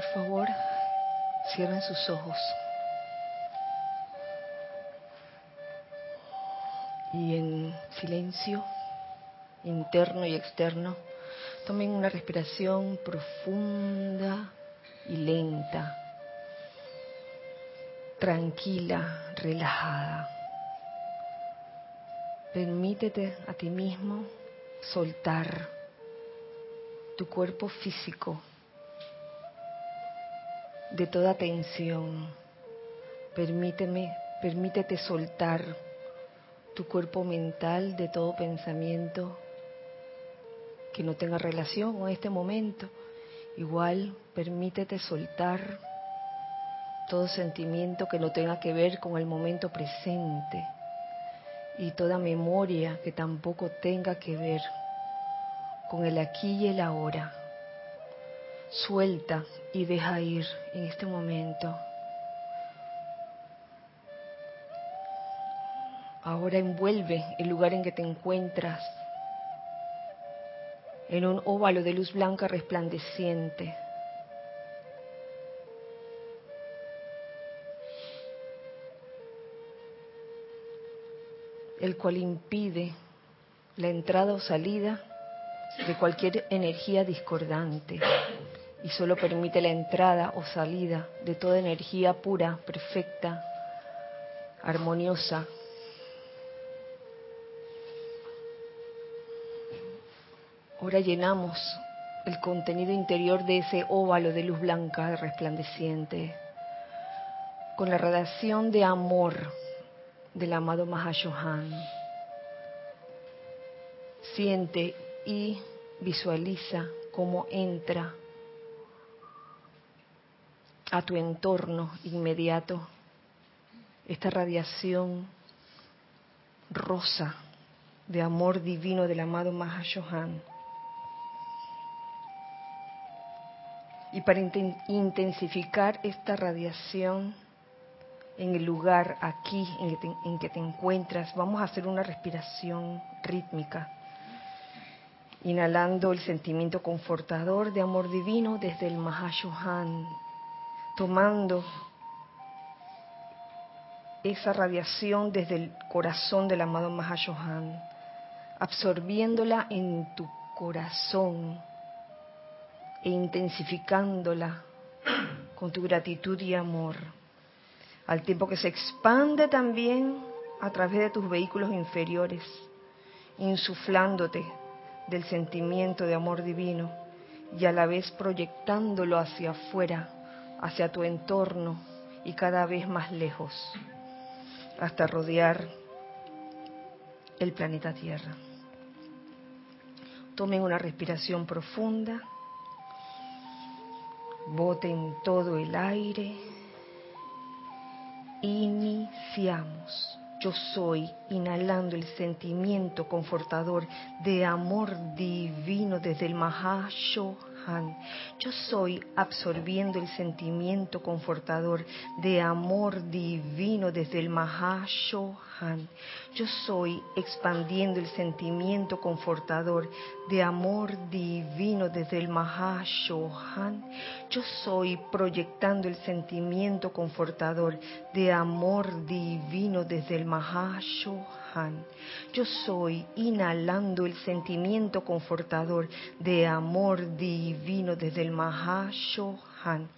Por favor, cierren sus ojos. Y en silencio, interno y externo, tomen una respiración profunda y lenta, tranquila, relajada. Permítete a ti mismo soltar tu cuerpo físico de toda tensión. Permíteme, permítete soltar tu cuerpo mental de todo pensamiento que no tenga relación con este momento. Igual, permítete soltar todo sentimiento que no tenga que ver con el momento presente y toda memoria que tampoco tenga que ver con el aquí y el ahora. Suelta y deja ir en este momento. Ahora envuelve el lugar en que te encuentras en un óvalo de luz blanca resplandeciente. el cual impide la entrada o salida de cualquier energía discordante y solo permite la entrada o salida de toda energía pura, perfecta, armoniosa. Ahora llenamos el contenido interior de ese óvalo de luz blanca resplandeciente con la radiación de amor del amado Mahashohan. Siente y visualiza cómo entra a tu entorno inmediato. Esta radiación rosa de amor divino del amado Mahashohan. Y para intensificar esta radiación en el lugar aquí en que, te, encuentras, vamos a hacer una respiración rítmica, inhalando el sentimiento confortador de amor divino desde el Mahashohan tomando esa radiación desde el corazón del amado Mahashohan, absorbiéndola en tu corazón e intensificándola con tu gratitud y amor, al tiempo que se expande también a través de tus vehículos inferiores, insuflándote del sentimiento de amor divino y a la vez proyectándolo hacia afuera hacia tu entorno y cada vez más lejos, hasta rodear el planeta Tierra. Tomen una respiración profunda, boten todo el aire, iniciamos. Yo soy inhalando el sentimiento confortador de amor divino desde el Mahashohan yo soy absorbiendo el sentimiento confortador de amor divino desde el Mahashohan. Yo soy expandiendo el sentimiento confortador de amor divino desde el Mahashohan. Yo soy proyectando el sentimiento confortador de amor divino desde el Mahashohan. Yo soy inhalando el sentimiento confortador de amor divino desde el Mahashohan.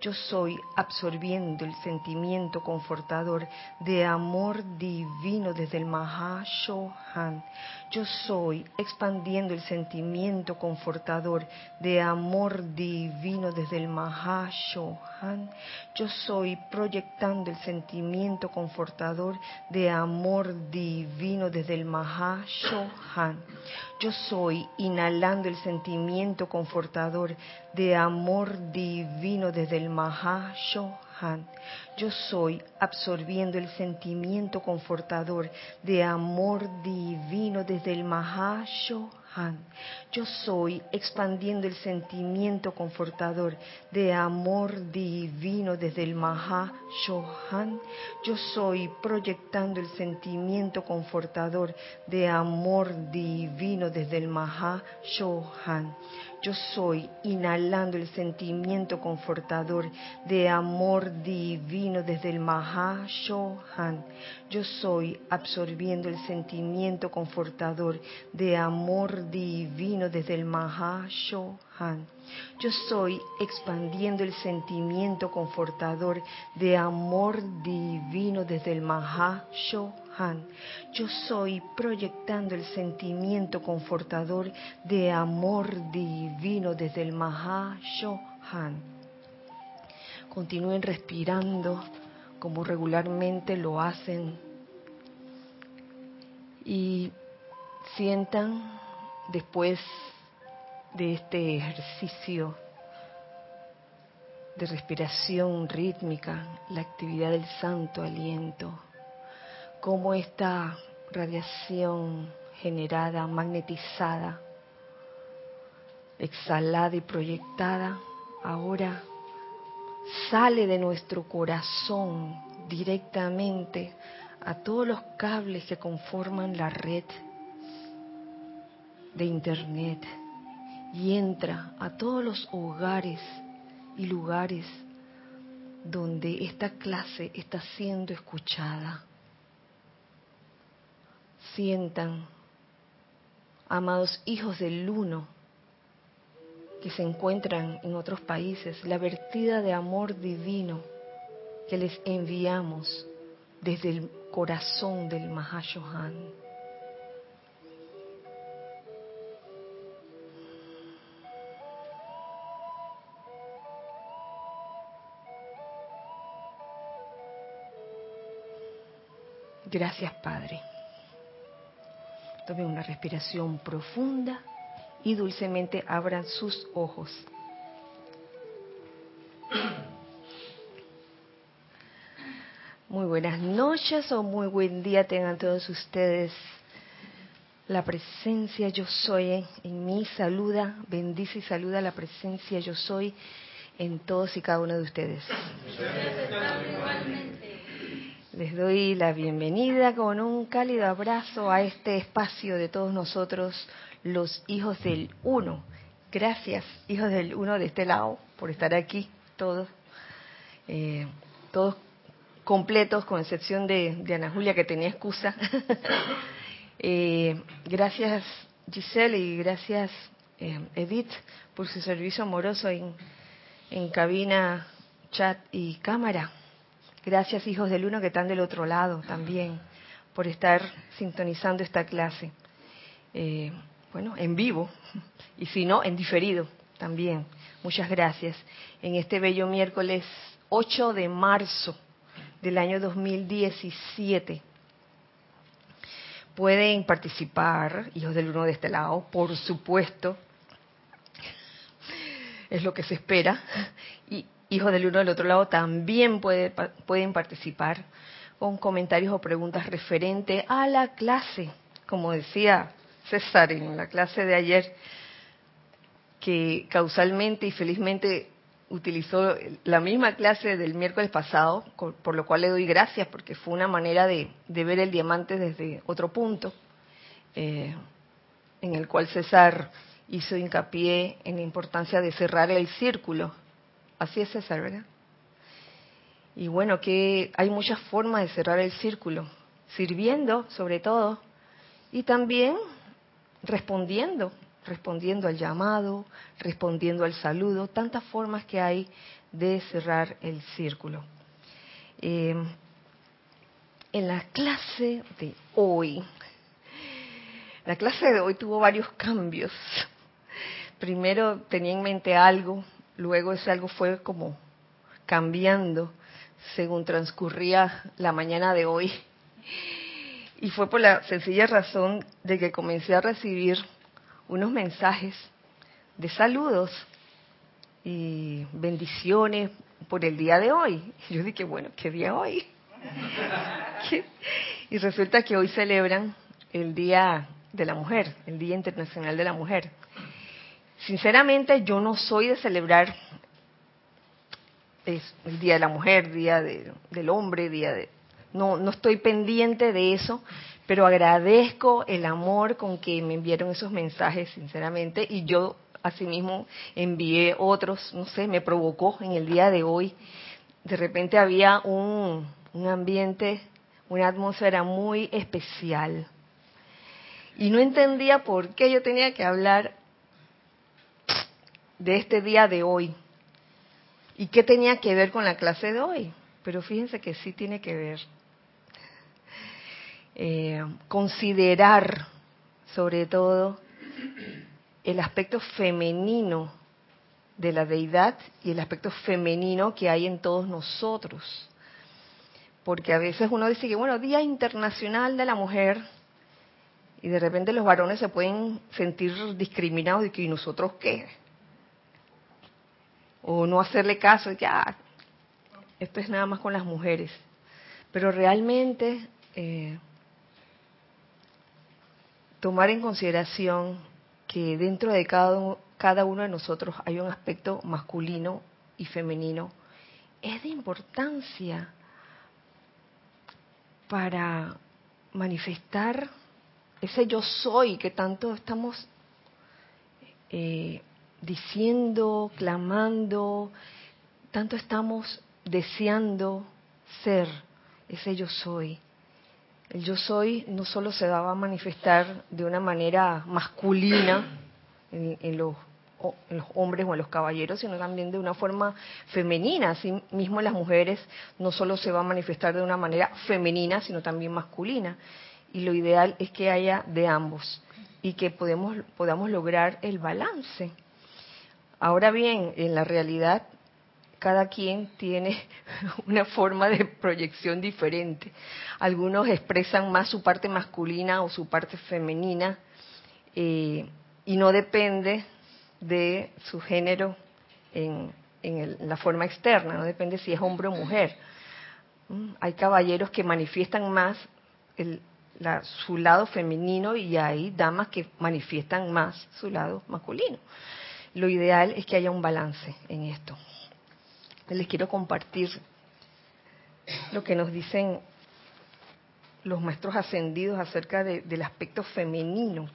Yo soy absorbiendo el sentimiento confortador de amor divino desde el Mahashohan. Yo soy expandiendo el sentimiento confortador de amor divino desde el Mahashohan. Yo soy proyectando el sentimiento confortador de amor divino desde el Mahashohan. Yo soy inhalando el sentimiento confortador de amor divino desde el Mahashohan. Yo soy absorbiendo el sentimiento confortador de amor divino desde el Mahashohan. Yo soy expandiendo el sentimiento confortador de amor divino desde el Mahashohan. Yo soy proyectando el sentimiento confortador de amor divino desde el Mahashohan. Yo soy inhalando el sentimiento confortador de amor divino desde el Mahashohan. Yo soy absorbiendo el sentimiento confortador de amor divino desde el Mahashohan. Yo soy expandiendo el sentimiento confortador de amor divino desde el Yo soy proyectando el sentimiento confortador de amor divino desde el Mahashohan. Continúen respirando como regularmente lo hacen y sientan después de este ejercicio de respiración rítmica, la actividad del santo aliento, cómo esta radiación generada, magnetizada, exhalada y proyectada, ahora sale de nuestro corazón directamente a todos los cables que conforman la red de Internet y entra a todos los hogares y lugares donde esta clase está siendo escuchada. Sientan, amados hijos del uno, que se encuentran en otros países, la vertida de amor divino que les enviamos desde el corazón del Mahashohan. Gracias, Padre. Tomen una respiración profunda y dulcemente abran sus ojos. Muy buenas noches o muy buen día tengan todos ustedes. La presencia yo soy en, mí saluda, bendice y saluda la presencia yo soy en todos y cada uno de ustedes. Les doy la bienvenida con un cálido abrazo a este espacio de todos nosotros, los hijos del uno. Gracias, hijos del uno de este lado, por estar aquí, todos, eh, todos completos, con excepción de, Ana Julia, que tenía excusa. Eh, gracias, Giselle, y gracias, eh, Edith, por su servicio amoroso en, en cabina, chat y cámara. Gracias, hijos del uno que están del otro lado también, por estar sintonizando esta clase. Eh, bueno, en vivo, y si no, en diferido también. Muchas gracias. En este bello miércoles 8 de marzo del año 2017. Pueden participar, hijos del uno de este lado, por supuesto, es lo que se espera, y hijos del uno del otro lado también pueden participar con comentarios o preguntas referente a la clase, como decía César en la clase de ayer, que causalmente y felizmente utilizó la misma clase del miércoles pasado, por lo cual le doy gracias porque fue una manera de, ver el diamante desde otro punto, eh, en el cual César hizo hincapié en la importancia de cerrar el círculo Así es César, ¿verdad? Y bueno, que hay muchas formas de cerrar el círculo, sirviendo sobre todo, y también respondiendo, respondiendo al llamado, respondiendo al saludo, tantas formas que hay de cerrar el círculo. Eh, en la clase de hoy, la clase de hoy tuvo varios cambios. Primero tenía en mente algo, Luego ese algo fue como cambiando según transcurría la mañana de hoy. Y fue por la sencilla razón de que comencé a recibir unos mensajes de saludos y bendiciones por el día de hoy. Y yo dije, bueno, ¿qué día hoy? y resulta que hoy celebran el Día de la Mujer, el Día Internacional de la Mujer. Sinceramente, yo no soy de celebrar el Día de la Mujer, Día del Hombre, Día de... No, no estoy pendiente de eso, pero agradezco el amor con que me enviaron esos mensajes, sinceramente, y yo asimismo envié otros, no sé, me provocó en el día de hoy. De repente había un ambiente, una atmósfera muy especial. Y no entendía por qué yo tenía que hablar de este día de hoy. ¿Y qué tenía que ver con la clase de hoy? Pero fíjense que sí tiene que ver. Eh, considerar sobre todo el aspecto femenino de la deidad y el aspecto femenino que hay en todos nosotros. Porque a veces uno dice que, bueno, Día Internacional de la Mujer, y de repente los varones se pueden sentir discriminados y que, ¿y nosotros qué? O no hacerle caso, que, ah, esto es nada más con las mujeres. Pero realmente eh, tomar en consideración que dentro de cada, cada uno de nosotros hay un aspecto masculino y femenino es de importancia para manifestar ese yo soy que tanto estamos eh, diciendo, clamando, tanto estamos deseando ser ese yo soy. El yo soy no solo se va a manifestar de una manera masculina en, los, hombres o en los caballeros, sino también de una forma femenina. Así mismo en las mujeres no solo se va a manifestar de una manera femenina, sino también masculina. Y lo ideal es que haya de ambos y que podemos, podamos lograr el balance. Ahora bien, en la realidad cada quien tiene una forma de proyección diferente. Algunos expresan más su parte masculina o su parte femenina eh, y no depende de su género en, la forma externa, no depende si es hombre o mujer. Mm, hay caballeros que manifiestan más su lado femenino y hay damas que manifiestan más su lado masculino. Lo ideal es que haya un balance en esto les quiero compartir lo que nos dicen los maestros ascendidos acerca del aspecto femenino.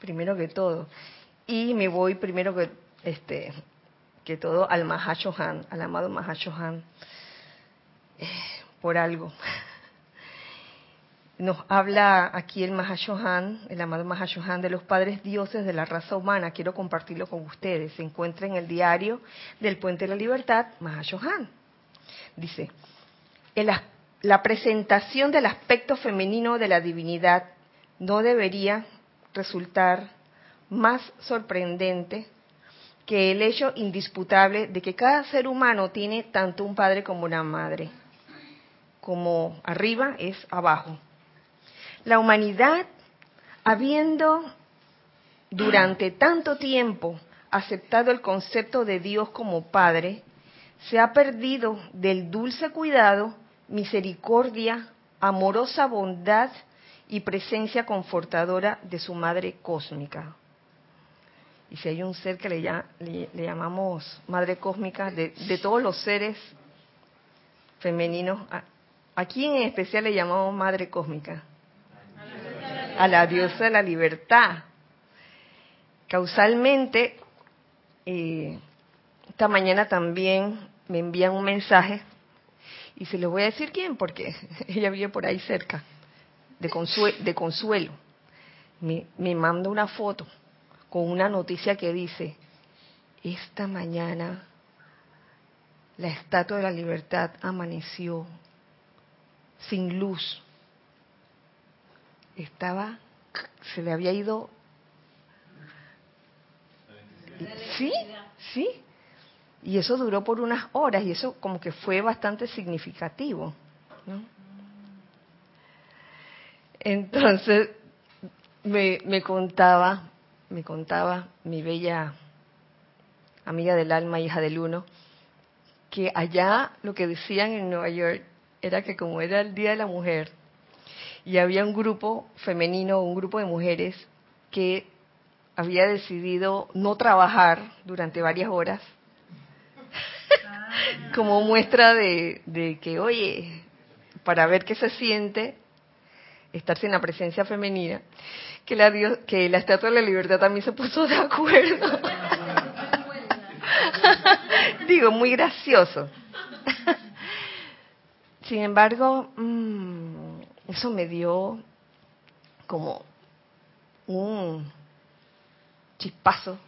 Primero que todo. Y me voy primero que, este, que todo al Mahashohan, al amado Mahashohan, eh, por algo nos habla aquí el Mahashohan, el amado Mahashohan de los padres dioses de la raza humana. Quiero compartirlo con ustedes. Se encuentra en el diario del Puente de la Libertad, Mahashohan. Dice, la presentación del aspecto femenino de la divinidad no debería resultar más sorprendente que el hecho indisputable de que cada ser humano tiene tanto un padre como una madre. Como arriba es abajo la humanidad, habiendo durante tanto tiempo aceptado el concepto de Dios como Padre, se ha perdido del dulce cuidado, misericordia, amorosa bondad y presencia confortadora de su Madre Cósmica. Y si hay un ser que le, llamamos Madre Cósmica, de, de, todos los seres femeninos, ¿a, ¿a quién en especial le llamamos Madre Cósmica? A la diosa de la libertad. Causalmente, eh, esta mañana también me envían un mensaje y se les voy a decir quién, porque ella vive por ahí cerca, de, de consuelo. Me, me manda una foto con una noticia que dice, esta mañana la estatua de la libertad amaneció sin luz estaba, se le había ido. Sí, sí. Y eso duró por unas horas y eso como que fue bastante significativo. Entonces, me, me contaba, me contaba mi bella amiga del alma, hija del uno, que allá lo que decían en Nueva York era que como era el Día de la Mujer, y había un grupo femenino, un grupo de mujeres que había decidido no trabajar durante varias horas como muestra de, que, oye, para ver qué se siente estar sin la presencia femenina, que la, que la Estatua de la Libertad también se puso de acuerdo. Digo, muy gracioso. Sin embargo, mm, eso me dio como un chispazo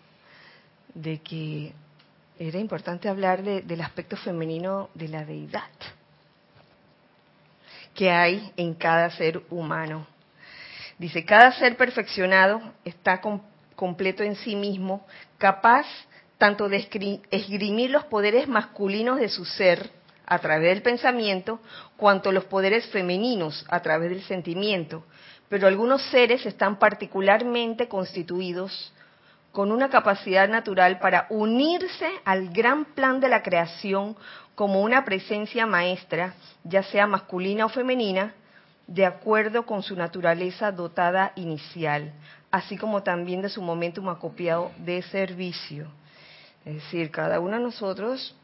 de que era importante hablar del aspecto femenino de la deidad que hay en cada ser humano. Dice, cada ser perfeccionado está completo en sí mismo, capaz tanto de esgrimir los poderes masculinos de su ser a través del pensamiento, cuanto los poderes femeninos a través del sentimiento. Pero algunos seres están particularmente constituidos con una capacidad natural para unirse al gran plan de la creación como una presencia maestra, ya sea masculina o femenina, de acuerdo con su naturaleza dotada inicial, así como también de su momentum acopiado de servicio. Es decir, cada uno de nosotros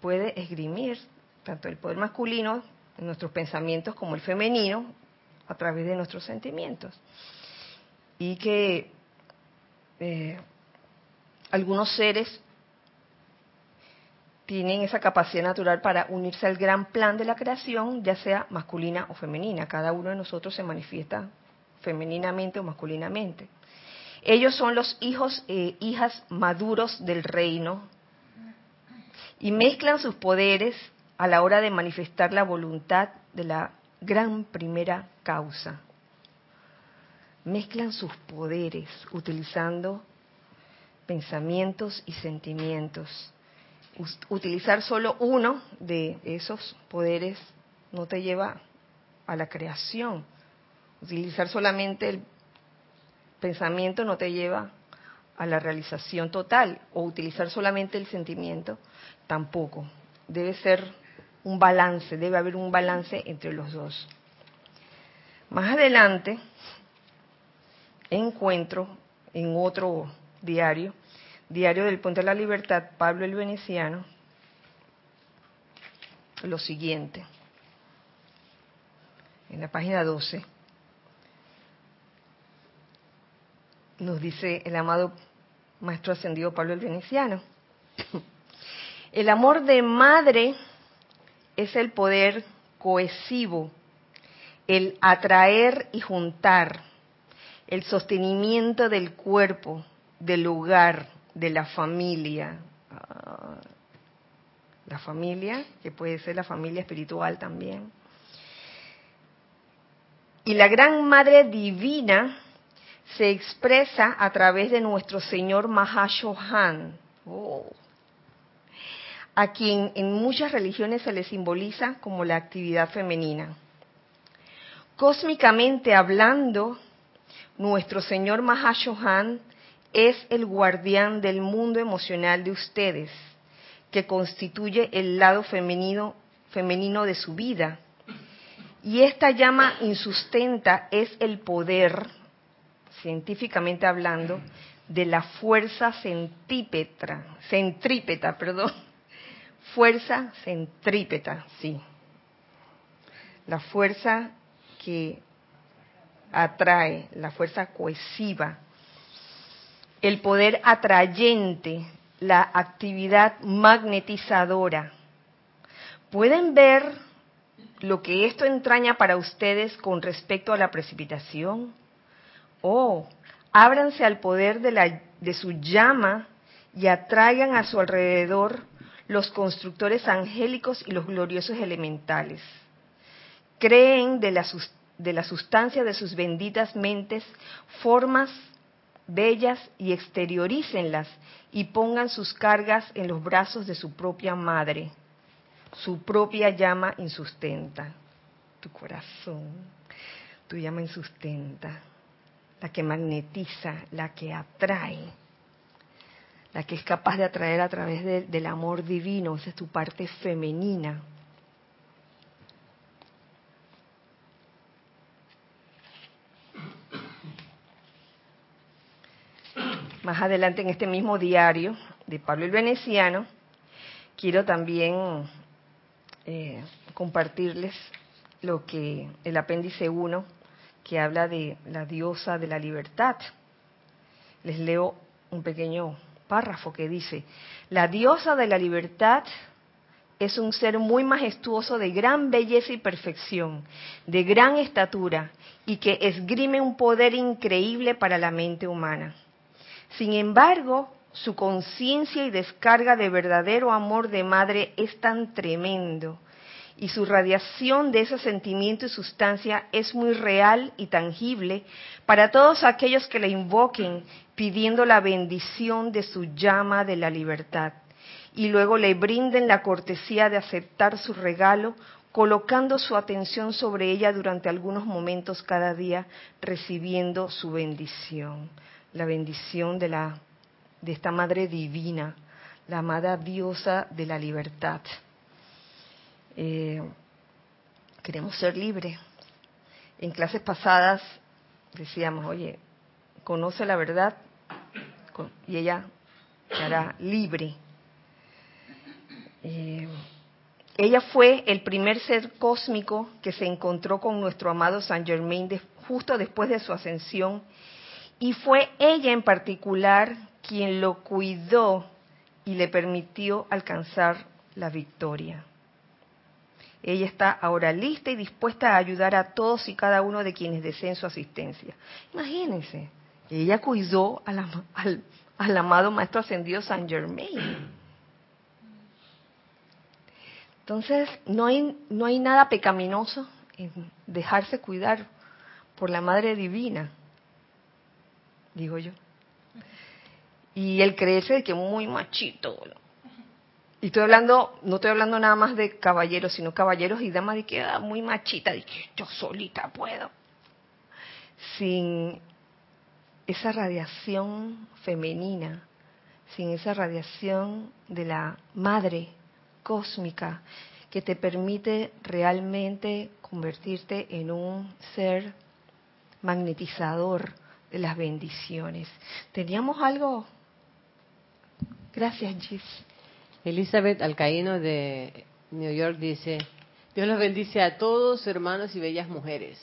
puede esgrimir tanto el poder masculino en nuestros pensamientos como el femenino a través de nuestros sentimientos. Y que eh, algunos seres tienen esa capacidad natural para unirse al gran plan de la creación, ya sea masculina o femenina. Cada uno de nosotros se manifiesta femeninamente o masculinamente. Ellos son los hijos e hijas maduros del reino y mezclan sus poderes a la hora de manifestar la voluntad de la gran primera causa. Mezclan sus poderes utilizando pensamientos y sentimientos utilizar solo uno de esos poderes no te lleva a la creación. Utilizar solamente el pensamiento no te lleva a la realización total. O utilizar solamente el sentimiento tampoco. Debe ser un balance, debe haber un balance entre los dos. Más adelante encuentro en otro diario Diario del Puente de la Libertad, Pablo el Veneciano, lo siguiente, en la página 12, nos dice el amado Maestro Ascendido Pablo el Veneciano, el amor de madre es el poder cohesivo, el atraer y juntar, el sostenimiento del cuerpo, del lugar, de la familia. Ah, la familia, que puede ser la familia espiritual también. Y la gran Madre Divina se expresa a través de nuestro Señor Mahashohan, oh, a quien en muchas religiones se le simboliza como la actividad femenina. Cósmicamente hablando, nuestro Señor Mahashohan es el guardián del mundo emocional de ustedes, que constituye el lado femenino, femenino de su vida. Y esta llama insustenta es el poder, científicamente hablando, de la fuerza centrípeta, centrípeta, perdón, fuerza centrípeta, sí. La fuerza que atrae, la fuerza cohesiva, el poder atrayente, la actividad magnetizadora. ¿Pueden ver lo que esto entraña para ustedes con respecto a la precipitación? Oh, ábranse al poder de, la, de su llama y atraigan a su alrededor los constructores angélicos y los gloriosos elementales. Creen de la, de la sustancia de sus benditas mentes formas bellas y exteriorícenlas y pongan sus cargas en los brazos de su propia madre. Su propia llama insustenta. Tu corazón, tu llama insustenta. La que magnetiza, la que atrae, la que es capaz de atraer a través del amor divino. Esa es tu parte femenina. más adelante en este mismo diario de Pablo el Veneciano, quiero también eh, compartirles lo que el apéndice 1 que habla de la diosa de la libertad. Les leo un pequeño párrafo que dice, la diosa de la libertad es un ser muy majestuoso de gran belleza y perfección, de gran estatura, y que esgrime un poder increíble para la mente humana. Sin embargo, su conciencia y descarga de verdadero amor de madre es tan tremendo, y su radiación de ese sentimiento y sustancia es muy real y tangible para todos aquellos que la invoquen pidiendo la bendición de su llama de la libertad y luego le brinden la cortesía de aceptar su regalo, colocando su atención sobre ella durante algunos momentos cada día, recibiendo su bendición, la bendición de la de esta madre divina, la amada diosa de la libertad. Eh, queremos ser libres. En clases pasadas decíamos, oye, conoce la verdad y ella será libre eh, ella fue el primer ser cósmico que se encontró con nuestro amado Saint Germain justo después de su ascensión y fue ella en particular quien lo cuidó y le permitió alcanzar la victoria. Ella está ahora lista y dispuesta a ayudar a todos y cada uno de quienes deseen su asistencia. Imagínense, ella cuidó al, al amado Maestro Ascendido Saint Germain. Entonces, no hay, no hay nada pecaminoso en dejarse cuidar por la Madre Divina, digo yo. Y el creerse de que muy machito. Y estoy hablando, no estoy hablando nada más de caballeros, sino caballeros y damas de que ah, muy machita, de que yo solita puedo. Sin esa radiación femenina, sin esa radiación de la madre cósmica que te permite realmente convertirte en un ser magnetizador de las bendiciones. ¿Teníamos algo? Gracias, Gis. Elizabeth Alcaíno de New York dice, Dios los bendice a todos, hermanos y bellas mujeres.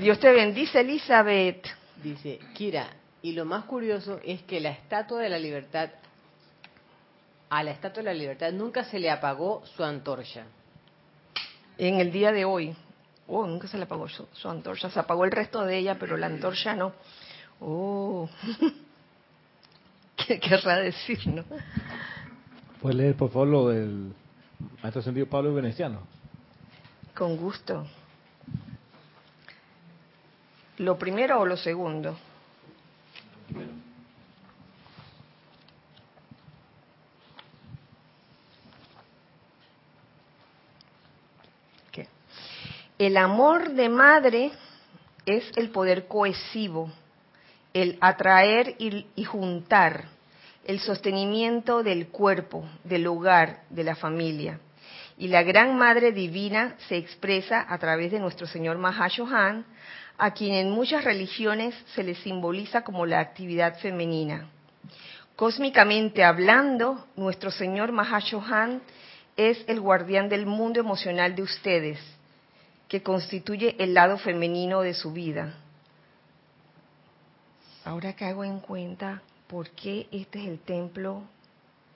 Dios te bendice, Elizabeth. Dice, Kira, y lo más curioso es que la estatua de la libertad a la Estatua de la Libertad nunca se le apagó su antorcha. En el día de hoy, oh, nunca se le apagó su, antorcha, se apagó el resto de ella, pero la antorcha no. Oh, ¿qué querrá decir, no? ¿Puedes leer, por favor, lo del maestro sentido Pablo Veneciano? Con gusto. ¿Lo primero o lo segundo? El amor de madre es el poder cohesivo, el atraer y, juntar, el sostenimiento del cuerpo, del hogar, de la familia. Y la gran Madre Divina se expresa a través de nuestro Señor Mahashohan, a quien en muchas religiones se le simboliza como la actividad femenina. Cósmicamente hablando, nuestro Señor Mahashohan es el guardián del mundo emocional de ustedes, que constituye el lado femenino de su vida. Ahora que hago en cuenta por qué este es el templo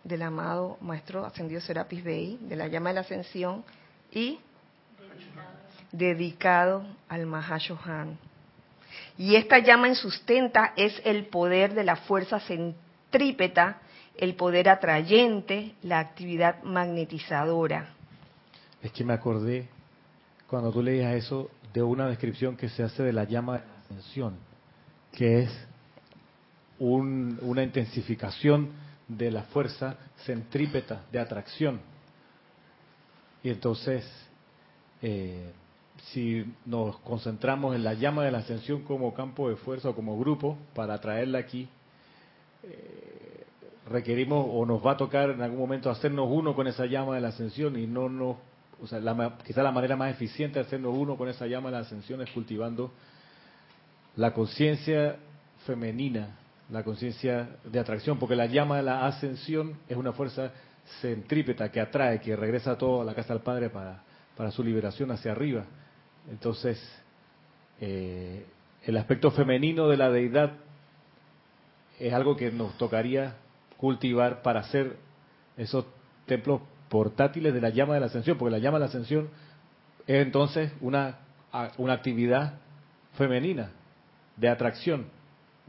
del amado Maestro Ascendido Serapis Bey, de la llama de la ascensión, y dedicado, al Mahashohan. Y esta llama en sustenta es el poder de la fuerza centrípeta, el poder atrayente, la actividad magnetizadora. Es que me acordé cuando tú leías eso de una descripción que se hace de la llama de la ascensión, que es una intensificación de la fuerza centrípeta de atracción. Y entonces, eh, si nos concentramos en la llama de la ascensión como campo de fuerza o como grupo para atraerla aquí, eh, requerimos o nos va a tocar en algún momento hacernos uno con esa llama de la ascensión y no nos o sea, quizá la manera más eficiente de hacernos uno con esa llama de la ascensión es cultivando la conciencia femenina, la conciencia de atracción, porque la llama de la ascensión es una fuerza centrípeta que atrae, que regresa todo a la casa del Padre para, para su liberación hacia arriba. Entonces, eh, el aspecto femenino de la deidad es algo que nos tocaría cultivar para hacer esos templos portátiles de la llama de la ascensión, porque la llama de la ascensión es entonces una, una actividad femenina de atracción,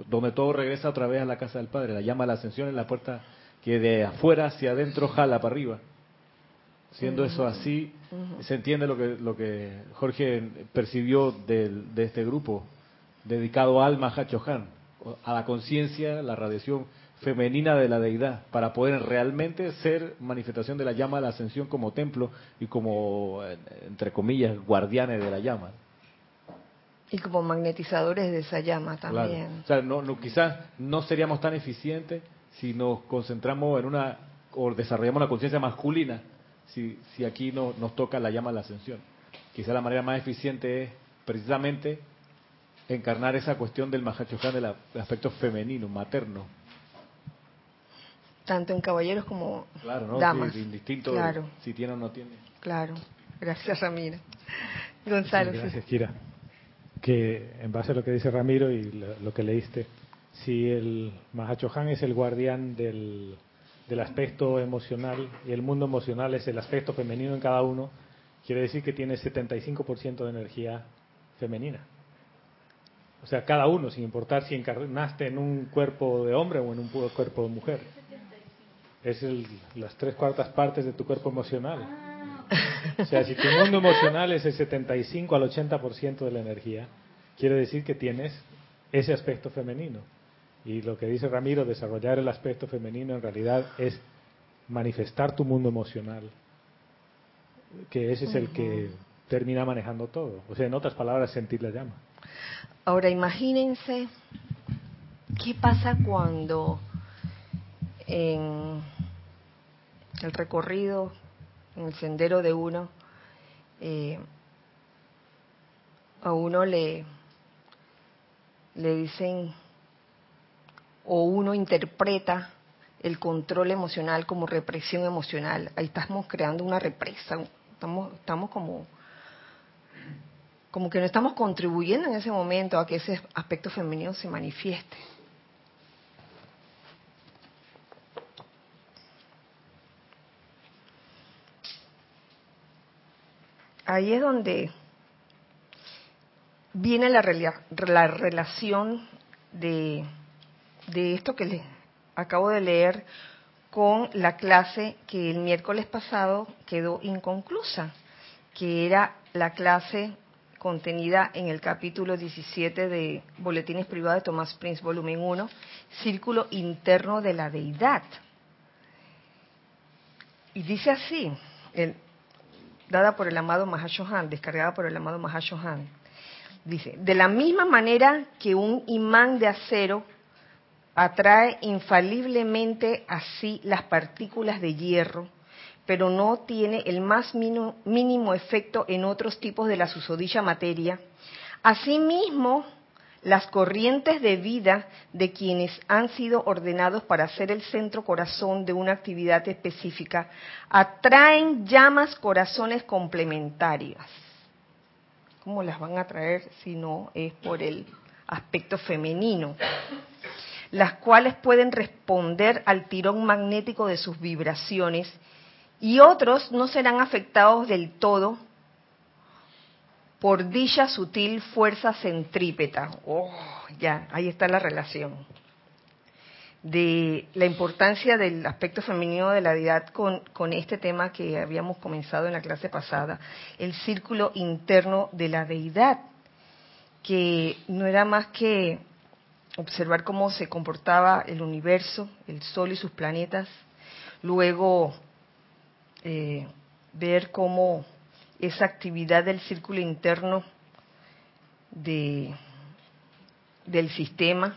donde todo regresa otra vez a la casa del Padre. La llama de la ascensión es la puerta que de afuera hacia adentro jala para arriba. Siendo eso así, se entiende lo que, lo que Jorge percibió de, de este grupo dedicado al Mahachohan, a la conciencia, la radiación femenina de la deidad, para poder realmente ser manifestación de la llama de la ascensión como templo y como, entre comillas, guardianes de la llama. Y como magnetizadores de esa llama también. O sea, no, no, quizás no seríamos tan eficientes si nos concentramos en una, o desarrollamos una conciencia masculina, si, si aquí no, nos toca la llama de la ascensión. Quizás la manera más eficiente es precisamente encarnar esa cuestión del Mahachohan del aspecto femenino, materno. Tanto en caballeros como claro, ¿no? damas. indistinto si tiene o no tiene. Claro. Gracias, Ramiro. Gonzalo. gracias, Kira. Que en base a lo que dice Ramiro y lo, que leíste, si el Mahachohan es el guardián del, del aspecto emocional y el mundo emocional es el aspecto femenino en cada uno, quiere decir que tiene 75% de energía femenina. O sea, cada uno, sin importar si encarnaste en un cuerpo de hombre o en un cuerpo de mujer. Es las tres cuartas partes de tu cuerpo emocional. O sea, si tu mundo emocional es el 75 al 80% de la energía, quiere decir que tienes ese aspecto femenino. Y lo que dice Ramiro, desarrollar el aspecto femenino en realidad es manifestar tu mundo emocional, que ese es el que termina manejando todo. O sea, en otras palabras, sentir la llama. Ahora imagínense qué pasa cuando en el recorrido, en el sendero de uno, eh, a uno le, le dicen o uno interpreta el control emocional como represión emocional. Ahí estamos creando una represa, estamos, estamos como como que no estamos contribuyendo en ese momento a que ese aspecto femenino se manifieste. Ahí es donde viene la, la relación de, de esto que les acabo de leer con la clase que el miércoles pasado quedó inconclusa, que era la clase contenida en el capítulo 17 de Boletines Privados de Tomás Prince, volumen 1, Círculo Interno de la Deidad. Y dice así, dada por el amado Mahashohan, descargada por el amado Mahashohan, dice, de la misma manera que un imán de acero atrae infaliblemente así las partículas de hierro, pero no tiene el más mínimo, efecto en otros tipos de la susodicha materia. Asimismo, las corrientes de vida de quienes han sido ordenados para ser el centro corazón de una actividad específica atraen llamas corazones complementarias. ¿Cómo las van a atraer si no es por el aspecto femenino? Las cuales pueden responder al tirón magnético de sus vibraciones y otros no serán afectados del todo por dicha sutil fuerza centrípeta. Oh, ya, ahí está la relación de la importancia del aspecto femenino de la deidad con, este tema que habíamos comenzado en la clase pasada, el círculo interno de la deidad, que no era más que observar cómo se comportaba el universo, el Sol y sus planetas, luego eh, ver cómo esa actividad del círculo interno de, del sistema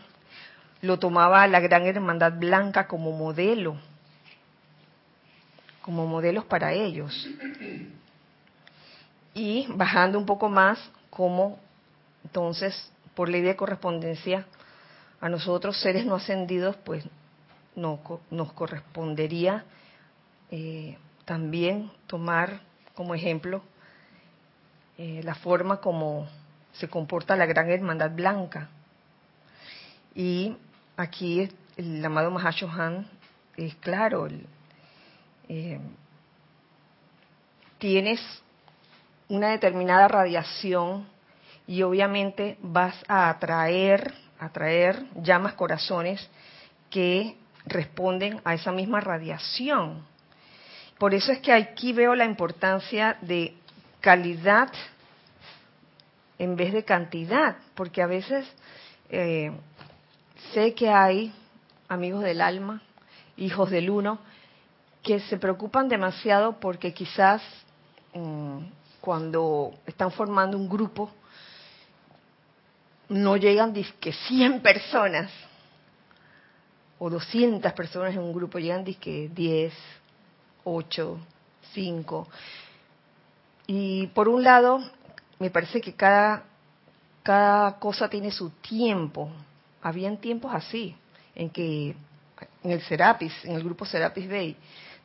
lo tomaba la Gran Hermandad Blanca como modelo, como modelos para ellos. Y bajando un poco más, como entonces, por ley de correspondencia, a nosotros seres no ascendidos, pues no, nos correspondería eh, también tomar como ejemplo eh, la forma como se comporta la gran hermandad blanca. Y aquí el amado Mahashohan es claro, eh, tienes una determinada radiación y obviamente vas a atraer, atraer llamas corazones que responden a esa misma radiación. Por eso es que aquí veo la importancia de calidad en vez de cantidad, porque a veces eh, sé que hay amigos del alma, hijos del uno, que se preocupan demasiado porque quizás mm, cuando están formando un grupo no llegan que 100 personas o 200 personas en un grupo, llegan que 10, 8, 5. Y por un lado, me parece que cada, cada cosa tiene su tiempo. Habían tiempos así, en que en el Serapis, en el grupo Serapis Bay,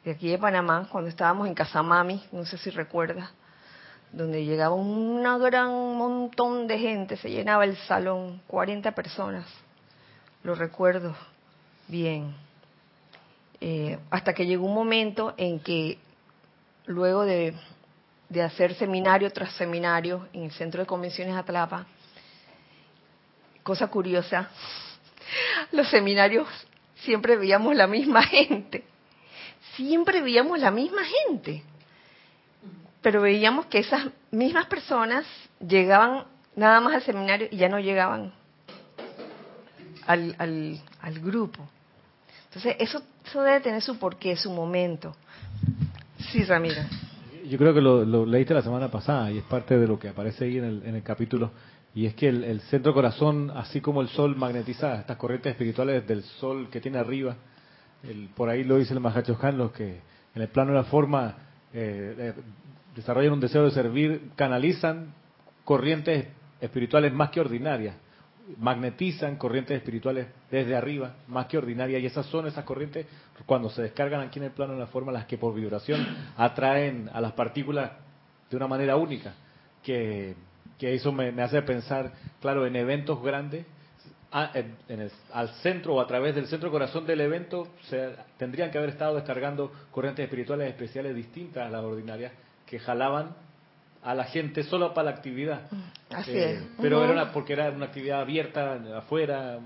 de aquí de Panamá, cuando estábamos en Casamami, no sé si recuerdas, donde llegaba un gran montón de gente, se llenaba el salón, 40 personas, lo recuerdo bien. Eh, hasta que llegó un momento en que luego de, de, hacer seminario tras seminario en el Centro de Convenciones Atlapa, cosa curiosa, los seminarios siempre veíamos la misma gente, siempre veíamos la misma gente, pero veíamos que esas mismas personas llegaban nada más al seminario y ya no llegaban al, al, al grupo. Entonces, eso, eso debe tener su porqué, su momento. Sí, Ramiro. Yo creo que lo, leíste la semana pasada y es parte de lo que aparece ahí en el, en el capítulo. Y es que el, centro corazón, así como el sol magnetiza estas corrientes espirituales del sol que tiene arriba, el, por ahí lo dice el Mahachohan, los que en el plano de la forma eh, eh, desarrollan un deseo de servir, canalizan corrientes espirituales más que ordinarias magnetizan corrientes espirituales desde arriba, más que ordinarias, y esas son esas corrientes, cuando se descargan aquí en el plano de la forma, las que por vibración atraen a las partículas de una manera única, que, eso me, hace pensar, claro, en eventos grandes, en, al centro o a través del centro corazón del evento, se, tendrían que haber estado descargando corrientes espirituales especiales distintas a las ordinarias, que jalaban a la gente solo para la actividad. Mm, así eh, es. Pero era una, porque era una actividad abierta afuera,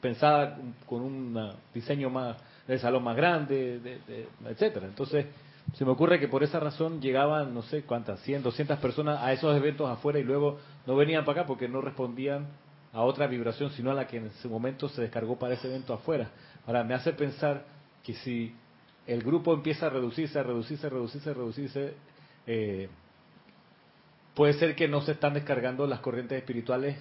pensada con un diseño más del salón más grande, de, etcétera. Entonces, se me ocurre que por esa razón llegaban, no sé cuántas, 100, 200 personas a esos eventos afuera y luego no venían para acá porque no respondían a otra vibración, sino a la que en ese momento se descargó para ese evento afuera. Ahora, me hace pensar que si el grupo empieza a reducirse, a reducirse, a reducirse, a reducirse, eh, puede ser que no se están descargando las corrientes espirituales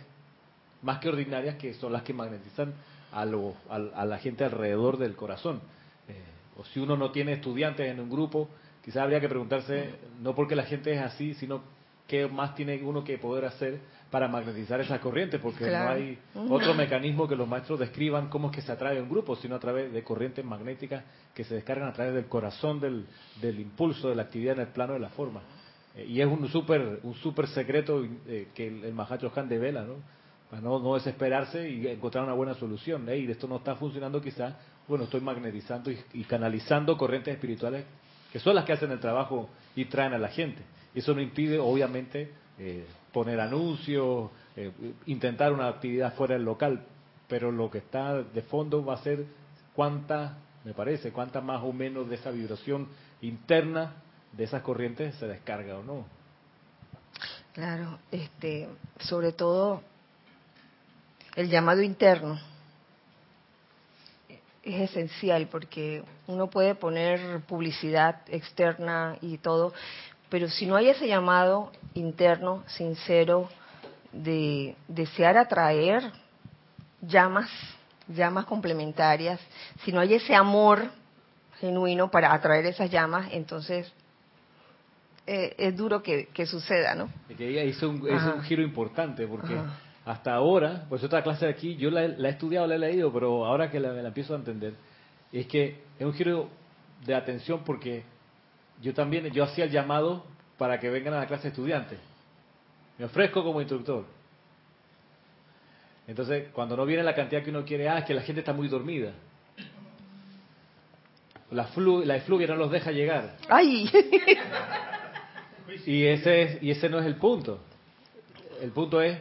más que ordinarias, que son las que magnetizan a, lo, a, la gente alrededor del corazón. Eh, o si uno no tiene estudiantes en un grupo, quizás habría que preguntarse, no porque la gente es así, sino qué más tiene uno que poder hacer para magnetizar esa corriente, porque no hay otro mecanismo que los maestros describan cómo es que se atrae un grupo, sino a través de corrientes magnéticas que se descargan a través del corazón del, del impulso de la actividad en el plano de la forma. Eh, y es un súper un super secreto eh, que el, el Mahacho Han devela, ¿no? Para no, desesperarse y encontrar una buena solución. ¿eh? Y esto no está funcionando quizás, bueno, estoy magnetizando y, canalizando corrientes espirituales que son las que hacen el trabajo y traen a la gente. Eso no impide, obviamente, poner anuncios, intentar una actividad fuera del local, pero lo que está de fondo va a ser cuánta, me parece, cuánta más o menos de esa vibración interna de esas corrientes se descarga o no. Claro, este, sobre todo el llamado interno es esencial porque uno puede poner publicidad externa y todo, pero si no hay ese llamado interno, sincero, de desear atraer llamas, llamas complementarias, si no hay ese amor genuino para atraer esas llamas, entonces eh, es duro que, suceda, ¿no? que ella hizo un, un giro importante porque hasta ahora, pues otra clase de aquí, yo la, he estudiado, la he leído, pero ahora que la, la, empiezo a entender, es que es un giro de atención porque yo también, yo hacía el llamado para que vengan a la clase de estudiantes. Me ofrezco como instructor. Entonces, cuando no viene la cantidad que uno quiere, ah, es que la gente está muy dormida. La, flu, la efluvia no los deja llegar. ¡Ay! Y ese, es, y ese no es el punto. El punto es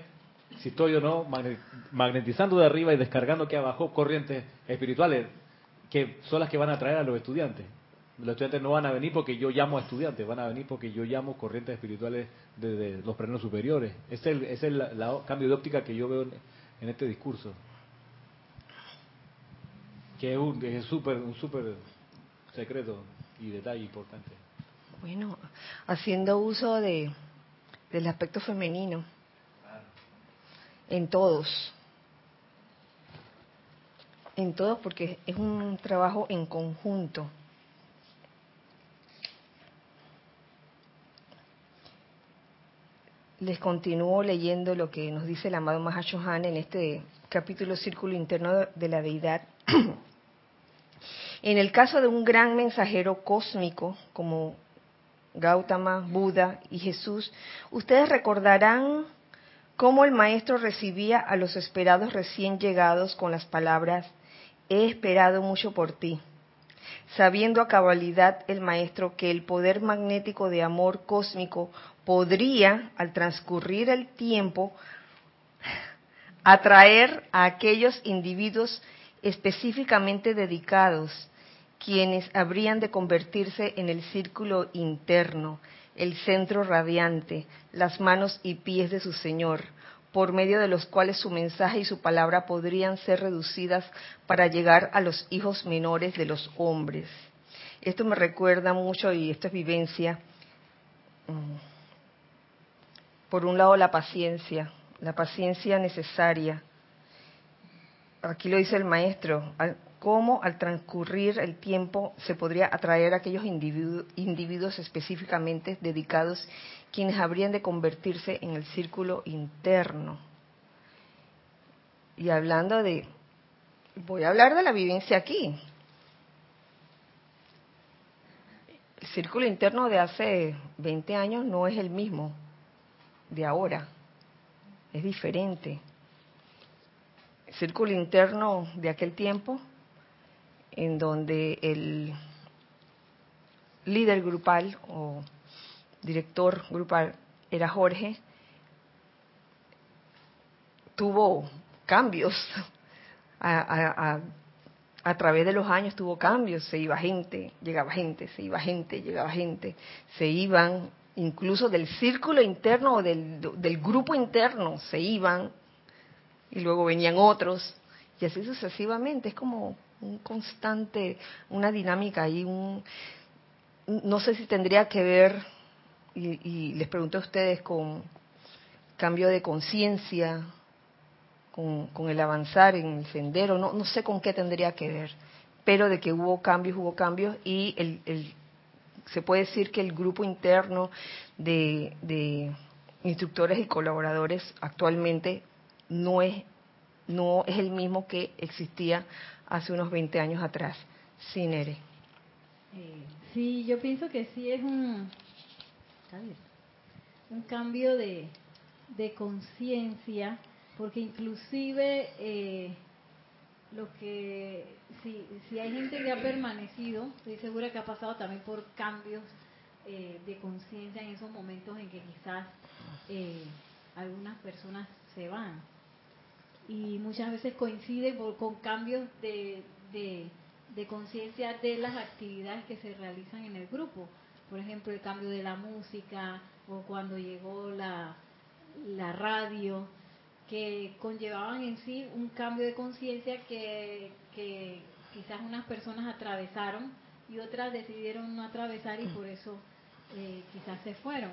si estoy o no magnetizando de arriba y descargando aquí abajo corrientes espirituales que son las que van a atraer a los estudiantes. Los estudiantes no van a venir porque yo llamo a estudiantes, van a venir porque yo llamo corrientes espirituales desde los planos superiores. Ese es el, cambio de óptica que yo veo en, este discurso. Que es un es super, un súper secreto y detalle importante. Bueno, haciendo uso de, del aspecto femenino en todos. En todos porque es un trabajo en conjunto. Les continúo leyendo lo que nos dice el amado Mahashohan en este capítulo Círculo Interno de la Deidad. en el caso de un gran mensajero cósmico como Gautama, Buda y Jesús, ustedes recordarán cómo el maestro recibía a los esperados recién llegados con las palabras, he esperado mucho por ti, sabiendo a cabalidad el maestro que el poder magnético de amor cósmico podría, al transcurrir el tiempo, atraer a aquellos individuos específicamente dedicados, quienes habrían de convertirse en el círculo interno, el centro radiante, las manos y pies de su Señor, por medio de los cuales su mensaje y su palabra podrían ser reducidas para llegar a los hijos menores de los hombres. Esto me recuerda mucho, y esto es vivencia, mm, por un lado la paciencia, la paciencia necesaria. Aquí lo dice el maestro, cómo al transcurrir el tiempo se podría atraer a aquellos individuos específicamente dedicados quienes habrían de convertirse en el círculo interno. Y hablando de, voy a hablar de la vivencia aquí. El círculo interno de hace 20 años no es el mismo de ahora, es diferente. El círculo interno de aquel tiempo en donde el líder grupal o director grupal era Jorge, tuvo cambios a, través de los años tuvo cambios, se iba gente, llegaba gente, se iba gente, llegaba gente, se iban incluso del círculo interno o del, grupo interno, se iban y luego venían otros y así sucesivamente, es como un constante, una dinámica ahí, un, no sé si tendría que ver, y, les pregunto a ustedes, con cambio de conciencia, con, el avanzar en el sendero, no, no sé con qué tendría que ver, pero de que hubo cambios, hubo cambios, y el, se puede decir que el grupo interno de, de instructores y colaboradores actualmente no es no es el mismo que existía hace unos 20 años atrás. Sí, Nere. Eh, sí, yo pienso que sí es un, un cambio de, de conciencia, porque inclusive eh, lo que, si, si hay gente que ha permanecido, estoy segura que ha pasado también por cambios eh, de conciencia en esos momentos en que quizás algunas personas se van y muchas veces coincide con cambios de, de, conciencia de las actividades que se realizan en el grupo. Por ejemplo, el cambio de la música o cuando llegó la, la radio, que conllevaban en sí un cambio de conciencia que, que quizás unas personas atravesaron y otras decidieron no atravesar y por eso eh, quizás se fueron.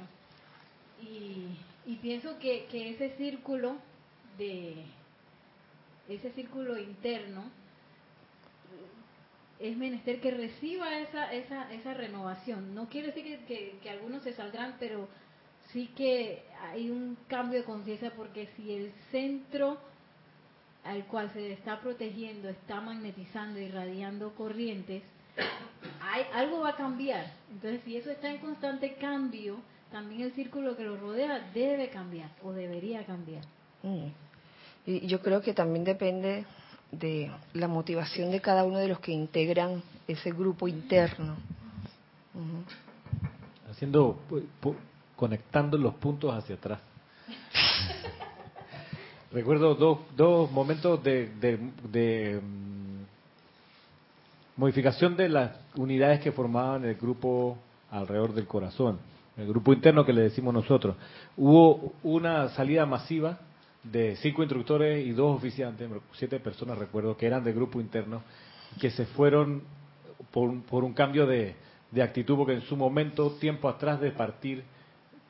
Y, y pienso que, que ese círculo de, ese círculo interno, es menester que reciba esa, esa, esa renovación. No quiere decir que, que, algunos se saldrán, pero sí que hay un cambio de conciencia porque si el centro al cual se está protegiendo está magnetizando, irradiando corrientes, hay, algo va a cambiar. Entonces, si eso está en constante cambio, también el círculo que lo rodea debe cambiar o debería cambiar. Mm. Y yo creo que también depende de la motivación de cada uno de los que integran ese grupo interno. Haciendo, conectando los puntos hacia atrás. Recuerdo dos, dos momentos de, de, mm, modificación de las unidades que formaban el grupo alrededor del corazón, el grupo interno que le decimos nosotros. Hubo una salida masiva de cinco instructores y dos oficiantes, siete personas recuerdo, que eran del grupo interno, que se fueron por, por un cambio de, de actitud, porque en su momento, tiempo atrás de partir,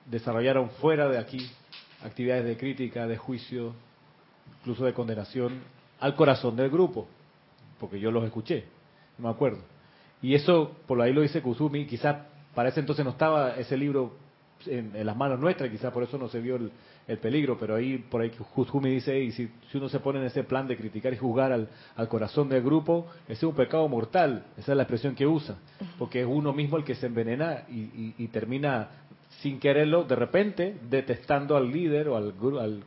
desarrollaron fuera de aquí actividades de crítica, de juicio, incluso de condenación al corazón del grupo, porque yo los escuché, no me acuerdo. Y eso, por ahí lo dice Kusumi, quizás para ese entonces no estaba ese libro en, las manos nuestras, quizás por eso no se vio el, peligro, pero ahí por ahí Kusumi dice, y si, uno se pone en ese plan de criticar y juzgar al, corazón del grupo, ese es un pecado mortal, esa es la expresión que usa, porque es uno mismo el que se envenena y termina sin quererlo, de repente, detestando al líder o al, al,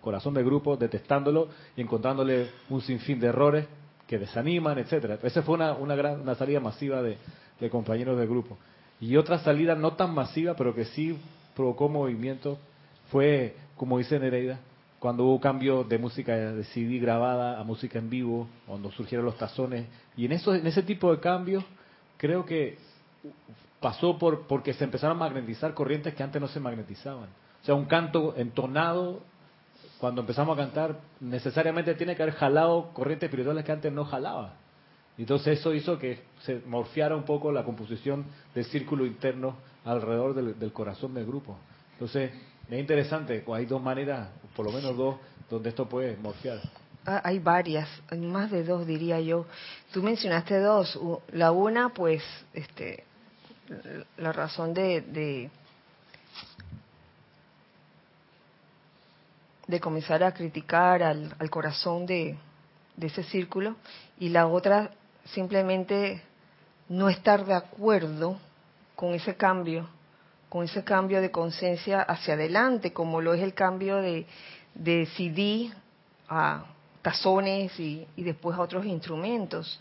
corazón del grupo, detestándolo y encontrándole un sinfín de errores que desaniman, etcétera. Esa fue una, gran, una salida masiva de, compañeros del grupo. Y otra salida no tan masiva, pero que sí provocó movimiento, fue, como dice Nereida, cuando hubo cambio de música de CD grabada a música en vivo, cuando surgieron los tazones. Y en, eso, en ese tipo de cambios, creo que pasó por porque se empezaron a magnetizar corrientes que antes no se magnetizaban. O sea, un canto entonado, cuando empezamos a cantar, necesariamente tiene que haber jalado corrientes espirituales que antes no jalaba. Entonces eso hizo que se morfiara un poco la composición del círculo interno alrededor del, corazón del grupo. Entonces, es interesante, hay dos maneras, por lo menos dos, donde esto puede morfiar. Ah, hay varias, hay más de dos diría yo. Tú mencionaste dos. La una, pues, este, la razón de, de, comenzar a criticar al, corazón de, de ese círculo y la otra simplemente no estar de acuerdo con ese cambio, con ese cambio de conciencia hacia adelante, como lo es el cambio de, de CD a tazones y, después a otros instrumentos.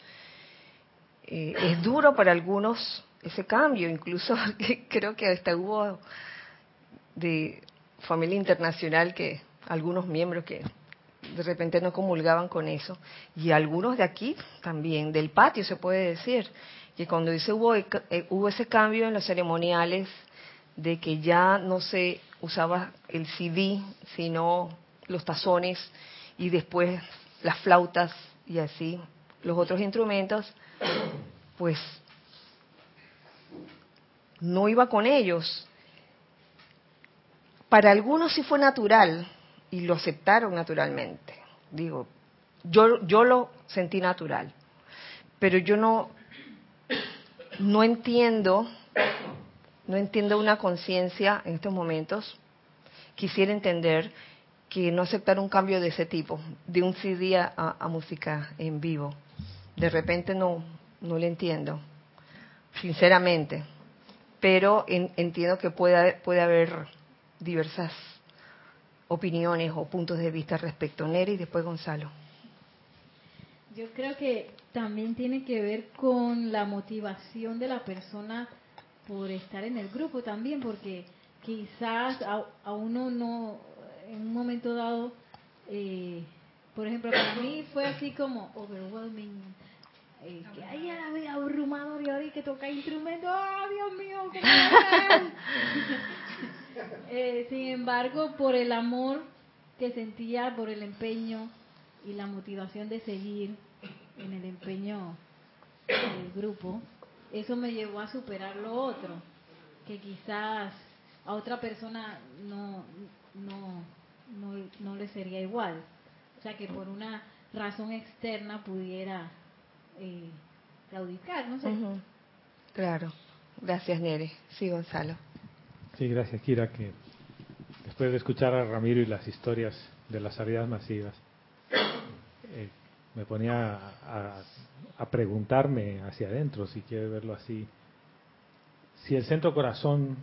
Eh, es duro para algunos ese cambio. Incluso creo que hasta hubo de familia internacional que algunos miembros que de repente no comulgaban con eso y algunos de aquí también del patio se puede decir que cuando dice hubo eh, hubo ese cambio en los ceremoniales de que ya no se usaba el CD sino los tazones y después las flautas y así los otros instrumentos pues no iba con ellos. Para algunos sí fue natural y lo aceptaron naturalmente. Digo, yo, yo lo sentí natural, pero yo no, no entiendo, no entiendo una conciencia en estos momentos. Quisiera entender que no aceptar un cambio de ese tipo, de un CD a, música en vivo. De repente no, no le entiendo, sinceramente pero entiendo que puede haber diversas opiniones o puntos de vista respecto a Neri y después Gonzalo. Yo creo que también tiene que ver con la motivación de la persona por estar en el grupo también, porque quizás a, uno no, en un momento dado, eh, por ejemplo, para mí fue así como overwhelming, eh, que hay abrumador y ahora que toca instrumento, ¡oh Dios mío! ¿cómo eh, sin embargo, por el amor que sentía, por el empeño y la motivación de seguir en el empeño del grupo, eso me llevó a superar lo otro, que quizás a otra persona no, no, no, no le sería igual. O sea, que por una razón externa pudiera eh, claudicar, no sé. Claro. Gracias, Nere. Sí, Gonzalo. Sí, gracias, Kira, que después de escuchar a Ramiro y las historias de las salidas masivas, eh, me ponía a, a, preguntarme hacia adentro, si quiere verlo así, si el centro corazón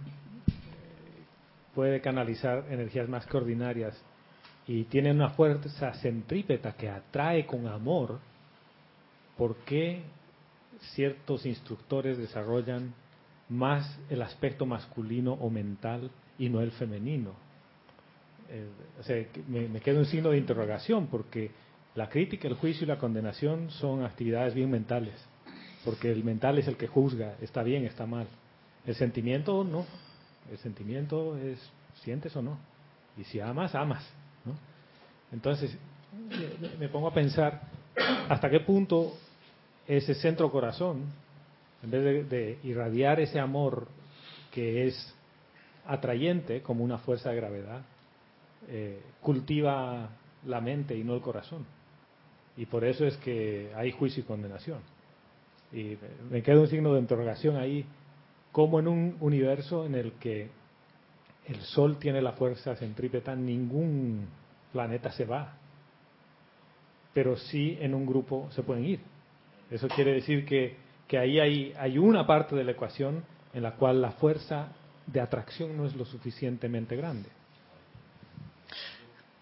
puede canalizar energías más que ordinarias y tiene una fuerza centrípeta que atrae con amor, ¿por qué ciertos instructores desarrollan más el aspecto masculino o mental y no el femenino? Eh, o sea, me, me queda un signo de interrogación porque la crítica, el juicio y la condenación son actividades bien mentales, porque el mental es el que juzga, está bien, está mal. El sentimiento no, el sentimiento es sientes o no, y si amas, amas. ¿no? Entonces, me pongo a pensar hasta qué punto ese centro corazón, en vez de, irradiar ese amor que es atrayente como una fuerza de gravedad, eh, cultiva la mente y no el corazón. Y por eso es que hay juicio y condenación. Y me queda un signo de interrogación ahí, como en un universo en el que el Sol tiene la fuerza centrípeta, ningún planeta se va. Pero sí en un grupo se pueden ir. Eso quiere decir que, que ahí hay, hay una parte de la ecuación en la cual la fuerza de atracción no es lo suficientemente grande.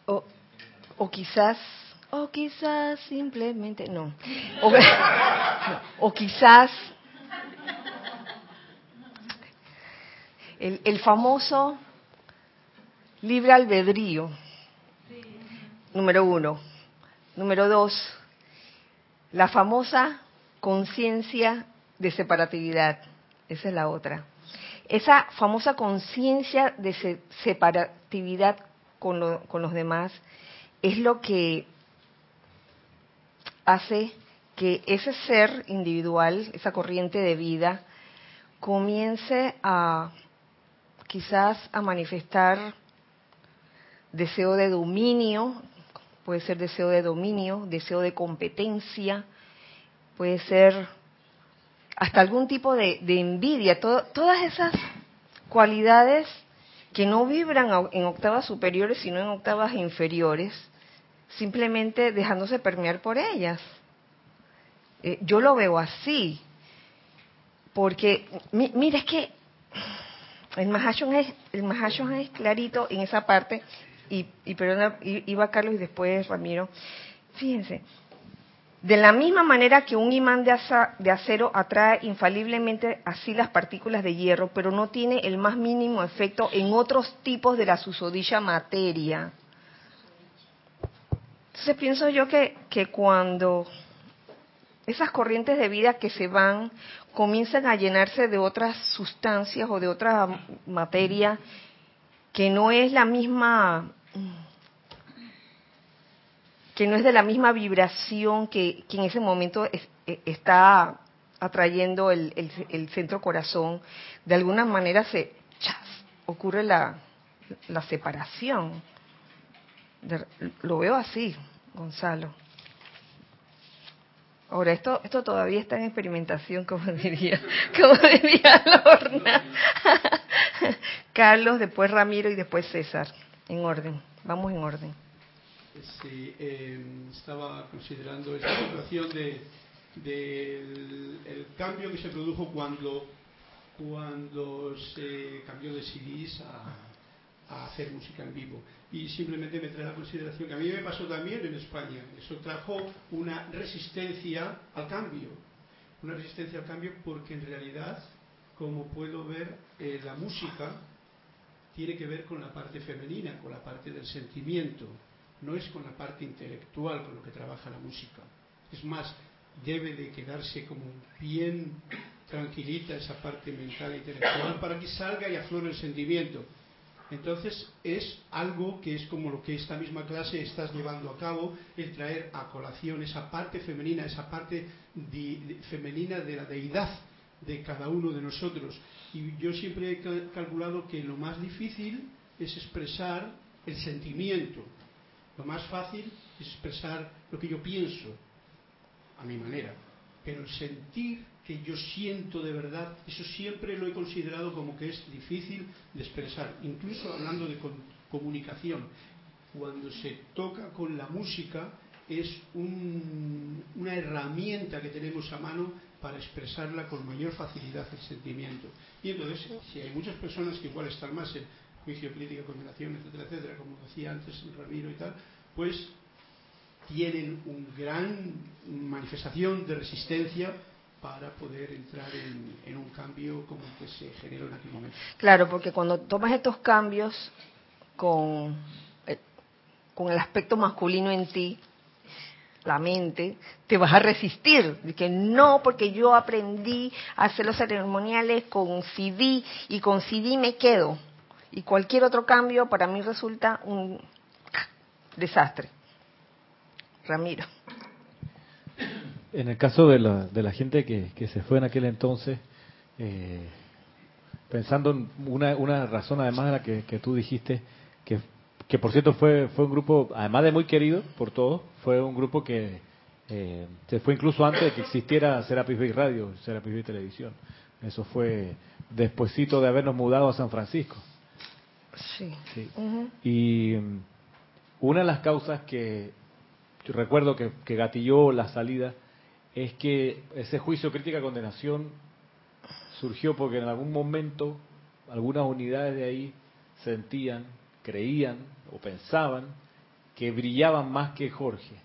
O, o quizás o quizás simplemente no. O, quizás el, el, famoso libre albedrío, número uno. Número dos, la famosa conciencia de separatividad. Esa es la otra. Esa famosa conciencia de separatividad con, con los demás es lo que hace que ese ser individual, esa corriente de vida, comience a quizás a manifestar deseo de dominio, puede ser deseo de dominio, deseo de competencia, puede ser hasta algún tipo de, envidia, todas esas cualidades que no vibran en octavas superiores, sino en octavas inferiores, simplemente dejándose permear por ellas. Eh, yo lo veo así, porque, mire, es que el Mahashon es, el es clarito en esa parte, y, y perdona, iba Carlos y después Ramiro. Fíjense, de la misma manera que un imán de, acero atrae infaliblemente así las partículas de hierro, pero no tiene el más mínimo efecto en otros tipos de la susodicha materia. Entonces pienso yo que, que cuando esas corrientes de vida que se van comienzan a llenarse de otras sustancias o de otra materia que no es la misma que no es de la misma vibración que, en ese momento e, está atrayendo el, el, centro corazón, de alguna manera se ocurre la, la separación lo veo así, Gonzalo. Ahora, esto, esto todavía está en experimentación, como diría, como diría Lorna. Carlos, después Ramiro y después César. En orden, vamos en orden. Sí, em, estaba considerando esa situación de, del el cambio que se produjo cuando, cuando se cambió de CDs a, a hacer música en vivo y simplemente me trae la consideración que a mí me pasó también en España. Eso trajo una resistencia al cambio. Una resistencia al cambio porque en realidad, como puedo ver, eh, la música tiene que ver con la parte femenina, con la parte del sentimiento. No es con la parte intelectual con lo que trabaja la música. Es más, debe de quedarse como bien tranquilita esa parte mental e intelectual para que salga y aflore el sentimiento entonces es algo que es como lo que esta misma clase estás llevando a cabo, el traer a colación esa parte femenina, esa parte femenina de la deidad de cada uno de nosotros. Y yo siempre he calculado que lo más difícil es expresar el sentimiento. Lo más fácil es expresar lo que yo pienso, a mi manera. Pero el sentir que yo siento de verdad, eso siempre lo he considerado como que es difícil de expresar, incluso hablando de comunicación. Cuando se toca con la música es una herramienta que tenemos a mano para expresarla con mayor facilidad el sentimiento. Y entonces, si hay muchas personas que igual están más juicio, crítica, condenación, etcétera, etcétera, como decía antes Ramiro y tal, pues tienen una gran manifestación de resistencia para poder entrar en, un cambio como el que se generó en aquel momento. Claro, porque cuando tomas estos cambios con, eh, con el aspecto masculino en ti, la mente, te vas a resistir. Que no, porque yo aprendí a hacer los ceremoniales con CD y con CD me quedo. Y cualquier otro cambio para mí resulta un desastre. Ramiro. En el caso de la, de la gente que, que se fue en aquel entonces, eh, pensando en una, una razón además de la que, tú dijiste, que que por cierto fue, fue un grupo, además de muy querido por todos, fue un grupo que eh, se fue incluso antes de que existiera Serapis Bay Radio, Serapis Bay Televisión. Eso fue despuesito de habernos mudado a San Francisco. Sí. Y mm, una de las causas que yo recuerdo que, que gatilló la salida es que ese juicio crítica condenación surgió porque en algún momento algunas unidades de ahí sentían, creían o pensaban que brillaban más que Jorge,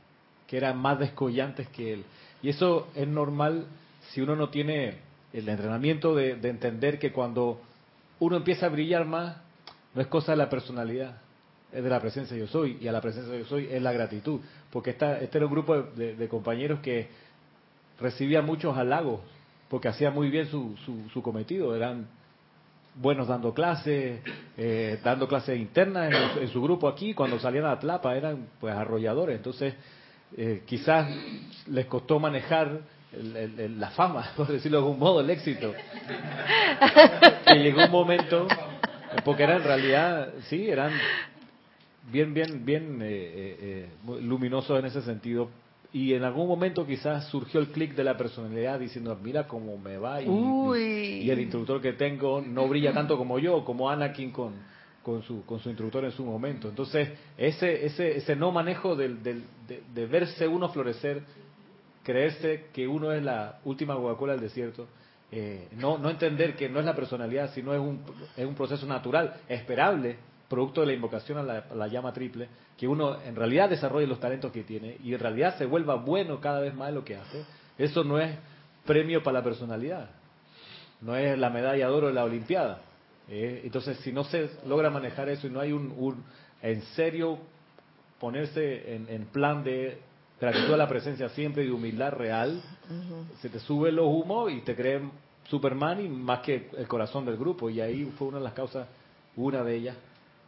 que eran más descollantes que él. Y eso es normal si uno no tiene el entrenamiento de, entender que cuando uno empieza a brillar más, no es cosa de la personalidad, es de la presencia de yo soy, y a la presencia de yo soy es la gratitud, porque esta, este era un grupo de, de compañeros que recibía muchos halagos, porque hacía muy bien su, su, su cometido, eran buenos dando clases, eh, dando clases internas en, su grupo aquí, cuando salían a Tlapa eran pues arrolladores, entonces eh, quizás les costó manejar la fama, por decirlo de algún modo, el éxito. que llegó un momento, porque eran en realidad, sí, eran bien, bien, bien eh, luminosos en ese sentido, y en algún momento quizás surgió el clic de la personalidad diciendo, mira cómo me va y, el instructor que tengo no brilla tanto como yo, como Anakin con, con, su, con su instructor en su momento. Entonces, ese, ese, ese no manejo de, verse uno florecer, creerse que uno es la última Coca-Cola del desierto, eh, no, no entender que no es la personalidad, sino es un, es un proceso natural, esperable, producto de la invocación a la, llama triple, que uno en realidad desarrolle los talentos que tiene y en realidad se vuelva bueno cada vez más en lo que hace, eso no es premio para la personalidad, no es la medalla de oro de la Olimpiada. ¿eh? entonces, si no se logra manejar eso y no hay un, en serio ponerse en, plan de gratitud a la presencia siempre y de humildad real, se te sube los humos y te creen Superman y más que el corazón del grupo. Y ahí fue una de las causas, una de ellas,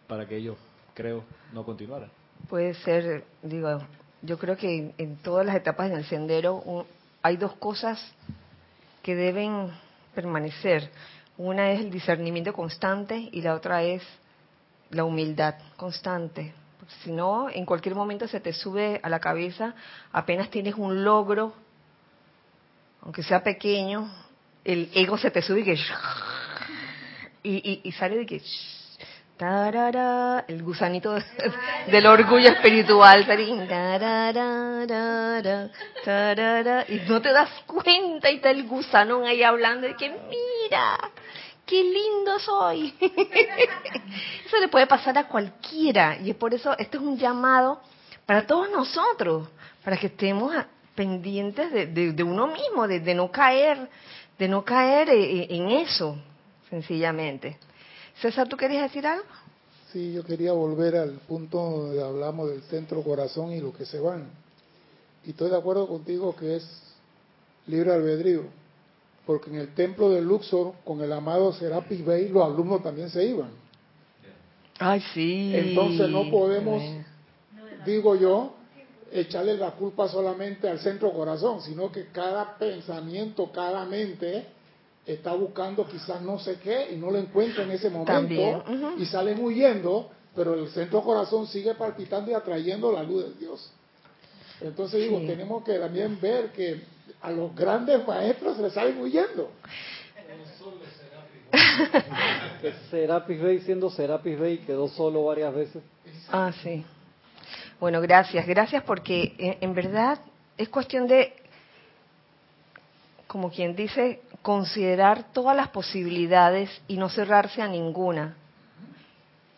para que ellos, creo, no continuaran. Puede ser, digo, yo creo que en todas las etapas en el sendero hay dos cosas que deben permanecer. Una es el discernimiento constante y la otra es la humildad constante. Si no, en cualquier momento se te sube a la cabeza, apenas tienes un logro, aunque sea pequeño, el ego se te sube y que... Y, y sale de que el gusanito del orgullo espiritual. y no te das cuenta y está el gusanón ahí hablando de que mira, qué lindo soy. Eso le puede pasar a cualquiera y es por eso este es un llamado para todos nosotros, para que estemos pendientes de, uno mismo, de, de, no caer, de no caer eh, eh, en eso, sencillamente. César, ¿tú querías decir algo? Sí, yo quería volver al punto donde hablamos del centro corazón y lo que se van. Y estoy de acuerdo contigo que es libre albedrío, porque en el templo de Luxor, con el amado Serapis Bey, los alumnos también se iban. Ay, sí. Entonces no podemos, digo yo, echarle la culpa solamente al centro corazón, sino que cada pensamiento, cada mente está buscando quizás no sé qué y no lo encuentra en ese momento y salen huyendo, pero el centro corazón sigue palpitando y atrayendo la luz de Dios. Entonces digo, tenemos que también ver que a los grandes maestros se les salen huyendo. que Serapis Bey siendo Serapis Bey quedó solo varias veces. Ah, sí. Bueno, gracias, gracias porque en, en verdad es cuestión de, como quien dice, considerar todas las posibilidades y no cerrarse a ninguna.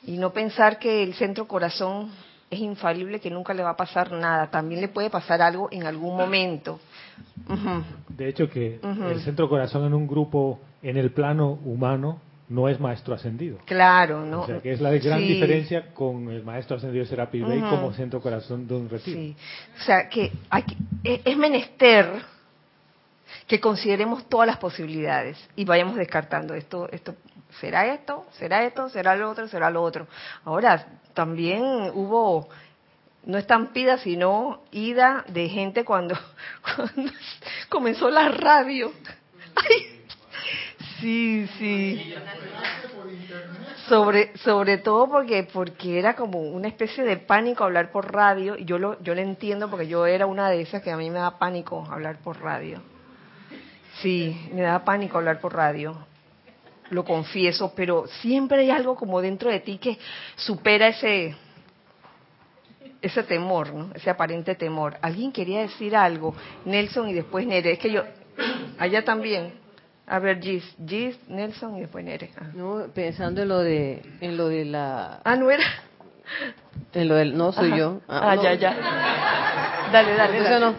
Y no pensar que el centro corazón es infalible, que nunca le va a pasar nada. También le puede pasar algo en algún momento. Ujú. De hecho, que el centro corazón en un grupo en el plano humano no es maestro ascendido. Claro, ¿no? O sea, que es la gran Sí, diferencia con el maestro ascendido Bey Ujú. como centro corazón de un retiro. Sí. O sea, que es es menester que consideremos todas las posibilidades y vayamos descartando esto, esto, será esto, será esto, será lo otro, será lo otro. Ahora, también hubo, no estampida, sino ida de gente cuando, cuando comenzó la radio. Sí, sí. Sobre, sobre todo porque, porque era como una especie de pánico hablar por radio, y yo lo, yo lo entiendo porque yo era una de esas que a mí me da pánico hablar por radio. Sí, me da pánico hablar por radio, lo confieso, pero siempre hay algo como dentro de ti que supera ese, ese temor, ¿no? Ese aparente temor. Alguien quería decir algo, Nelson y después Nere. Es que yo, allá también. A ver, Gis, Gis, Nelson y después Nere. Ah. No, pensando en lo de en lo de la Ah, no era. En lo del no soy Ajá. yo. Ah, no. ya, ya. Dale, dale. Eso no.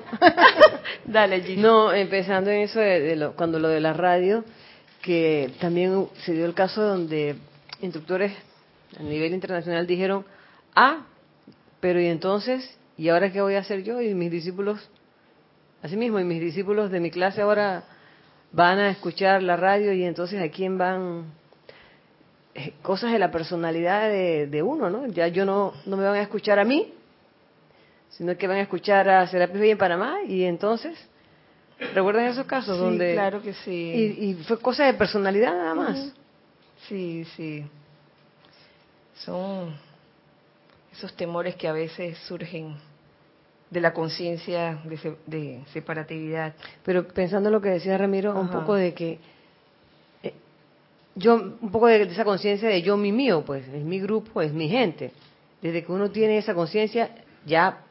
dale, Gis. No, empezando en eso de, de lo, cuando lo de la radio, que también se dio el caso donde instructores a nivel internacional dijeron, ah, pero y entonces, ¿y ahora qué voy a hacer yo? Y mis discípulos, así mismo, y mis discípulos de mi clase ahora van a escuchar la radio y entonces a quién van cosas de la personalidad de, de uno, ¿no? Ya yo no, no me van a escuchar a mí, sino que van a escuchar a Serapis Bey en Panamá y entonces, ¿recuerdas esos casos Sí, donde claro que sí. y, y fue cosa de personalidad nada más? Sí, sí. Son esos temores que a veces surgen de la conciencia de, se- de separatividad. Pero pensando en lo que decía Ramiro, un poco de que eh, yo, un poco de, de esa conciencia de yo, mi mío, pues es mi grupo, es mi gente. Desde que uno tiene esa conciencia, ya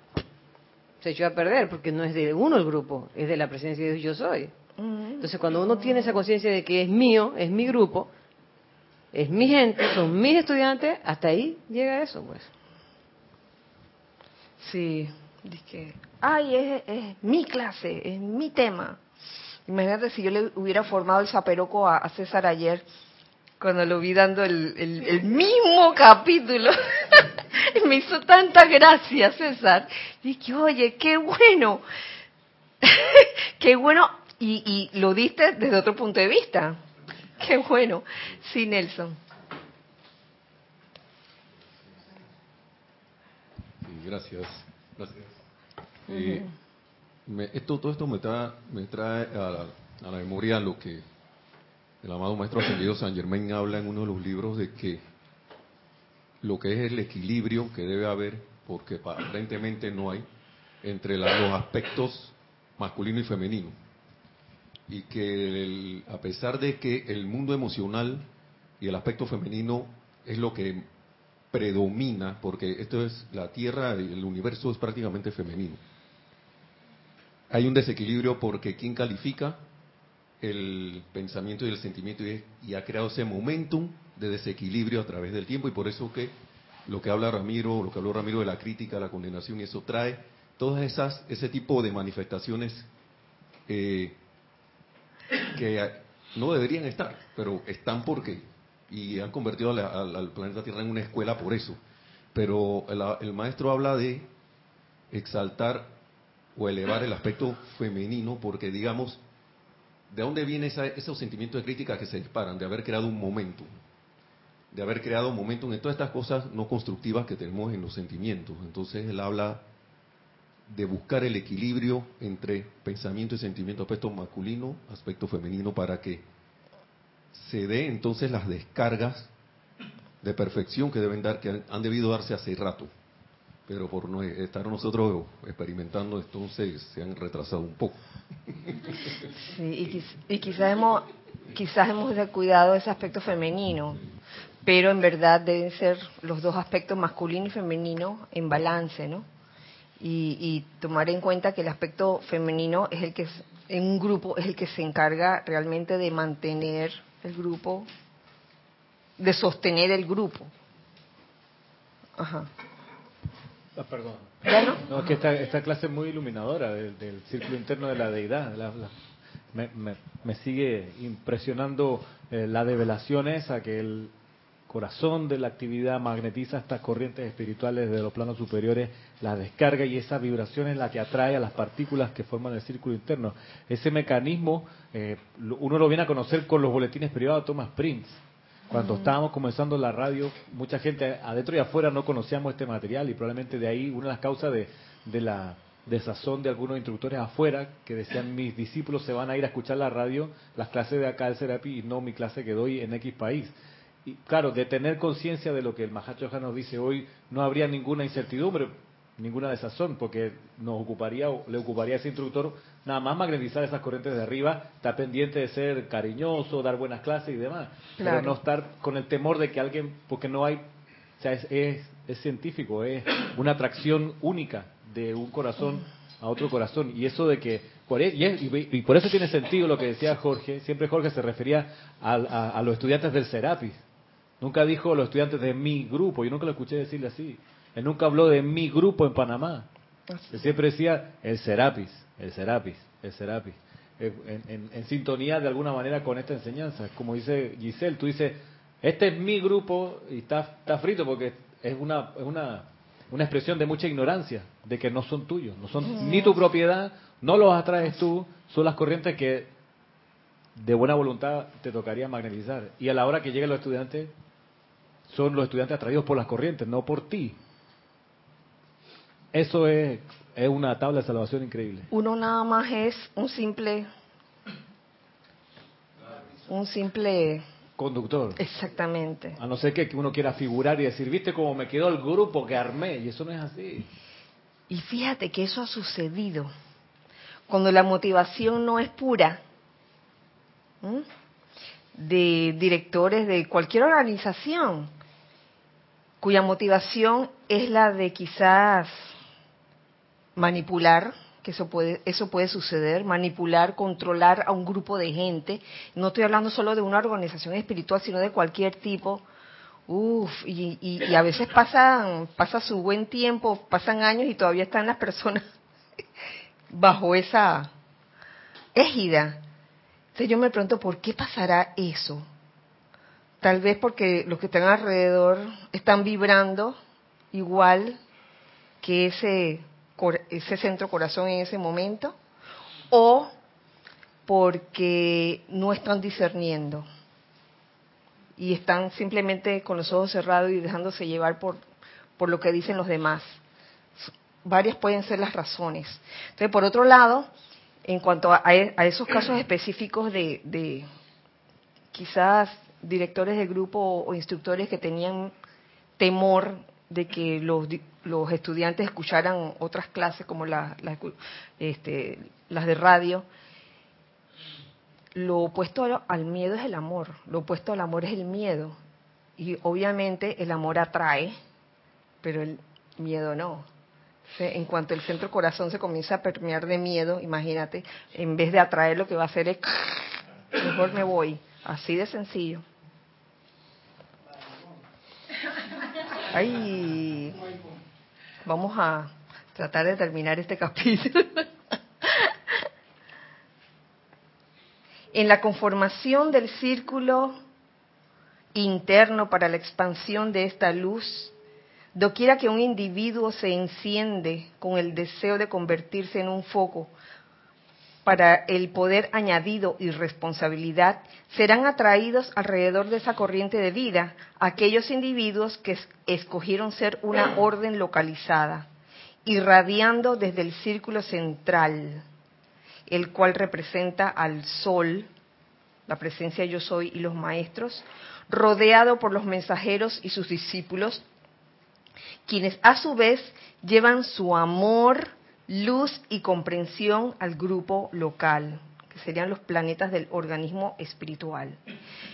se echó a perder, porque no es de uno el grupo, es de la presencia de Dios yo soy. Entonces, cuando uno tiene esa conciencia de que es mío, es mi grupo, es mi gente, son mis estudiantes, hasta ahí llega eso, pues. Sí, que ay, es, es mi clase, es mi tema. Imagínate si yo le hubiera formado el zaperoco a, a César ayer, cuando lo vi dando el, el- el mismo capítulo. Y Me hizo tanta gracia, César. Dije, oye, qué bueno. qué bueno. Y, y lo diste desde otro punto de vista. Qué bueno. Sí, Nelson. Sí, gracias. gracias. Eh, me- esto, todo esto me trae, me trae a, la, a la memoria lo que el amado Maestro Ascendido San Germain habla en uno de los libros de que lo que es el equilibrio que debe haber, porque aparentemente no hay, entre la- los aspectos masculino y femenino. Y que a pesar de que el mundo emocional y el aspecto femenino es lo que predomina, porque esto es la Tierra y el universo es prácticamente femenino. Hay un desequilibrio porque quien califica el pensamiento y el sentimiento y, y ha creado ese momentum de desequilibrio a través del tiempo y por eso que lo que habla Ramiro, lo que habló Ramiro de la crítica, la condenación y eso trae todas esas ese tipo de manifestaciones eh, que no deberían estar, pero están porque y han convertido al, planeta Tierra en una escuela por eso. Pero el maestro habla de exaltar o elevar el aspecto femenino porque digamos ¿De dónde viene esa- esos sentimientos de crítica que se disparan? De haber creado un momento. De haber creado un momento en todas estas cosas no constructivas que tenemos en los sentimientos. Entonces él habla de buscar el equilibrio entre pensamiento y sentimiento, aspecto masculino, aspecto femenino, para que se dé entonces las descargas de perfección que deben dar, que han debido darse hace rato. Pero por estar nosotros experimentando, entonces se han retrasado un poco. Sí, y, quiz- y quizás hemos quizás hemos descuidado ese aspecto femenino, pero en verdad deben ser los dos aspectos masculino y femenino en balance, ¿no? Y, tomar en cuenta que el aspecto femenino es el que en un grupo es el que se encarga realmente de mantener el grupo, de sostener el grupo. Ajá. Ah, perdón. ¿Ya no? No, es que esta, esta clase es muy iluminadora del, del círculo interno de la deidad. La- la- me, me- me sigue impresionando eh, la develación esa que el corazón de la actividad magnetiza estas corrientes espirituales de los planos superiores, las descarga y esa vibración es la que atrae a las partículas que forman el círculo interno. Ese mecanismo eh, uno lo viene a conocer con los boletines privados de Thomas Prince. Cuando estábamos comenzando la radio, mucha gente adentro y afuera no conocíamos este material y probablemente de ahí una de las causas de, de la desazón de algunos instructores afuera que decían mis discípulos se van a ir a escuchar la radio, las clases de acá del Serapi y no mi clase que doy en X país. Y claro, de tener conciencia de lo que el Mahacho nos dice hoy, no habría ninguna incertidumbre, ninguna desazón, porque nos ocuparía, o le ocuparía a ese instructor nada más magnetizar esas corrientes de arriba, estar pendiente de ser cariñoso, dar buenas clases y demás, Claro. pero no estar con el temor de que alguien, porque no hay, o sea, es, es, es científico, es una atracción única de un corazón a otro corazón, y eso de que, por, e- y, y- y por eso tiene sentido lo que decía Jorge, siempre Jorge se refería al- a, a los estudiantes del Serapis, Nunca dijo los estudiantes de mi grupo, yo nunca lo escuché decirle así. Él nunca habló de mi grupo en Panamá. Él siempre decía el Serapis, el Serapis, el Serapis. Eh, En, en- en sintonía de alguna manera con esta enseñanza. Como dice Giselle, tú dices, este es mi grupo y está, está frito porque es una, es una, una expresión de mucha ignorancia, de que no son tuyos, no son ni tu propiedad, no los atraes tú, son las corrientes que de buena voluntad te tocaría magnetizar. Y a la hora que lleguen los estudiantes, son los estudiantes atraídos por las corrientes, no por ti. Eso es, es una tabla de salvación increíble. Uno nada más es un simple, un simple, Conductor. exactamente. A no ser que uno quiera figurar y decir, viste cómo me quedó el grupo que armé, y eso no es así. Y fíjate que eso ha sucedido cuando la motivación no es pura. ¿m? De directores de cualquier organización, cuya motivación es la de quizás manipular, que eso puede, eso puede suceder, manipular, controlar a un grupo de gente. No estoy hablando solo de una organización espiritual, sino de cualquier tipo. Uf, y, y- a veces pasan, pasa su buen tiempo, pasan años y todavía están las personas bajo esa égida. Entonces yo me pregunto, ¿por qué pasará eso? Tal vez porque los que están alrededor están vibrando igual que ese, ese centro corazón en ese momento, o porque no están discerniendo y están simplemente con los ojos cerrados y dejándose llevar por, por lo que dicen los demás. Varias pueden ser las razones. Entonces, por otro lado, en cuanto a, a esos casos específicos de, de quizás directores de grupo o instructores que tenían temor de que los, los estudiantes escucharan otras clases como este, las de radio, lo opuesto al- miedo es el amor, lo opuesto al amor es el miedo. Y obviamente el amor atrae, pero el miedo no. En cuanto el centro corazón se comienza a permear de miedo, imagínate, en vez de atraer lo que va a hacer es, mejor me voy. Así de sencillo. Ay, vamos a tratar de terminar este capítulo. En la conformación del círculo interno para la expansión de esta luz, doquiera que un individuo se enciende con el deseo de convertirse en un foco para el poder añadido y responsabilidad, serán atraídos alrededor de esa corriente de vida aquellos individuos que es- escogieron ser una orden localizada, irradiando desde el círculo central, el cual representa al sol, la presencia yo soy y los maestros, rodeado por los mensajeros y sus discípulos, quienes a su vez llevan su amor, luz y comprensión al grupo local, que serían los planetas del organismo espiritual.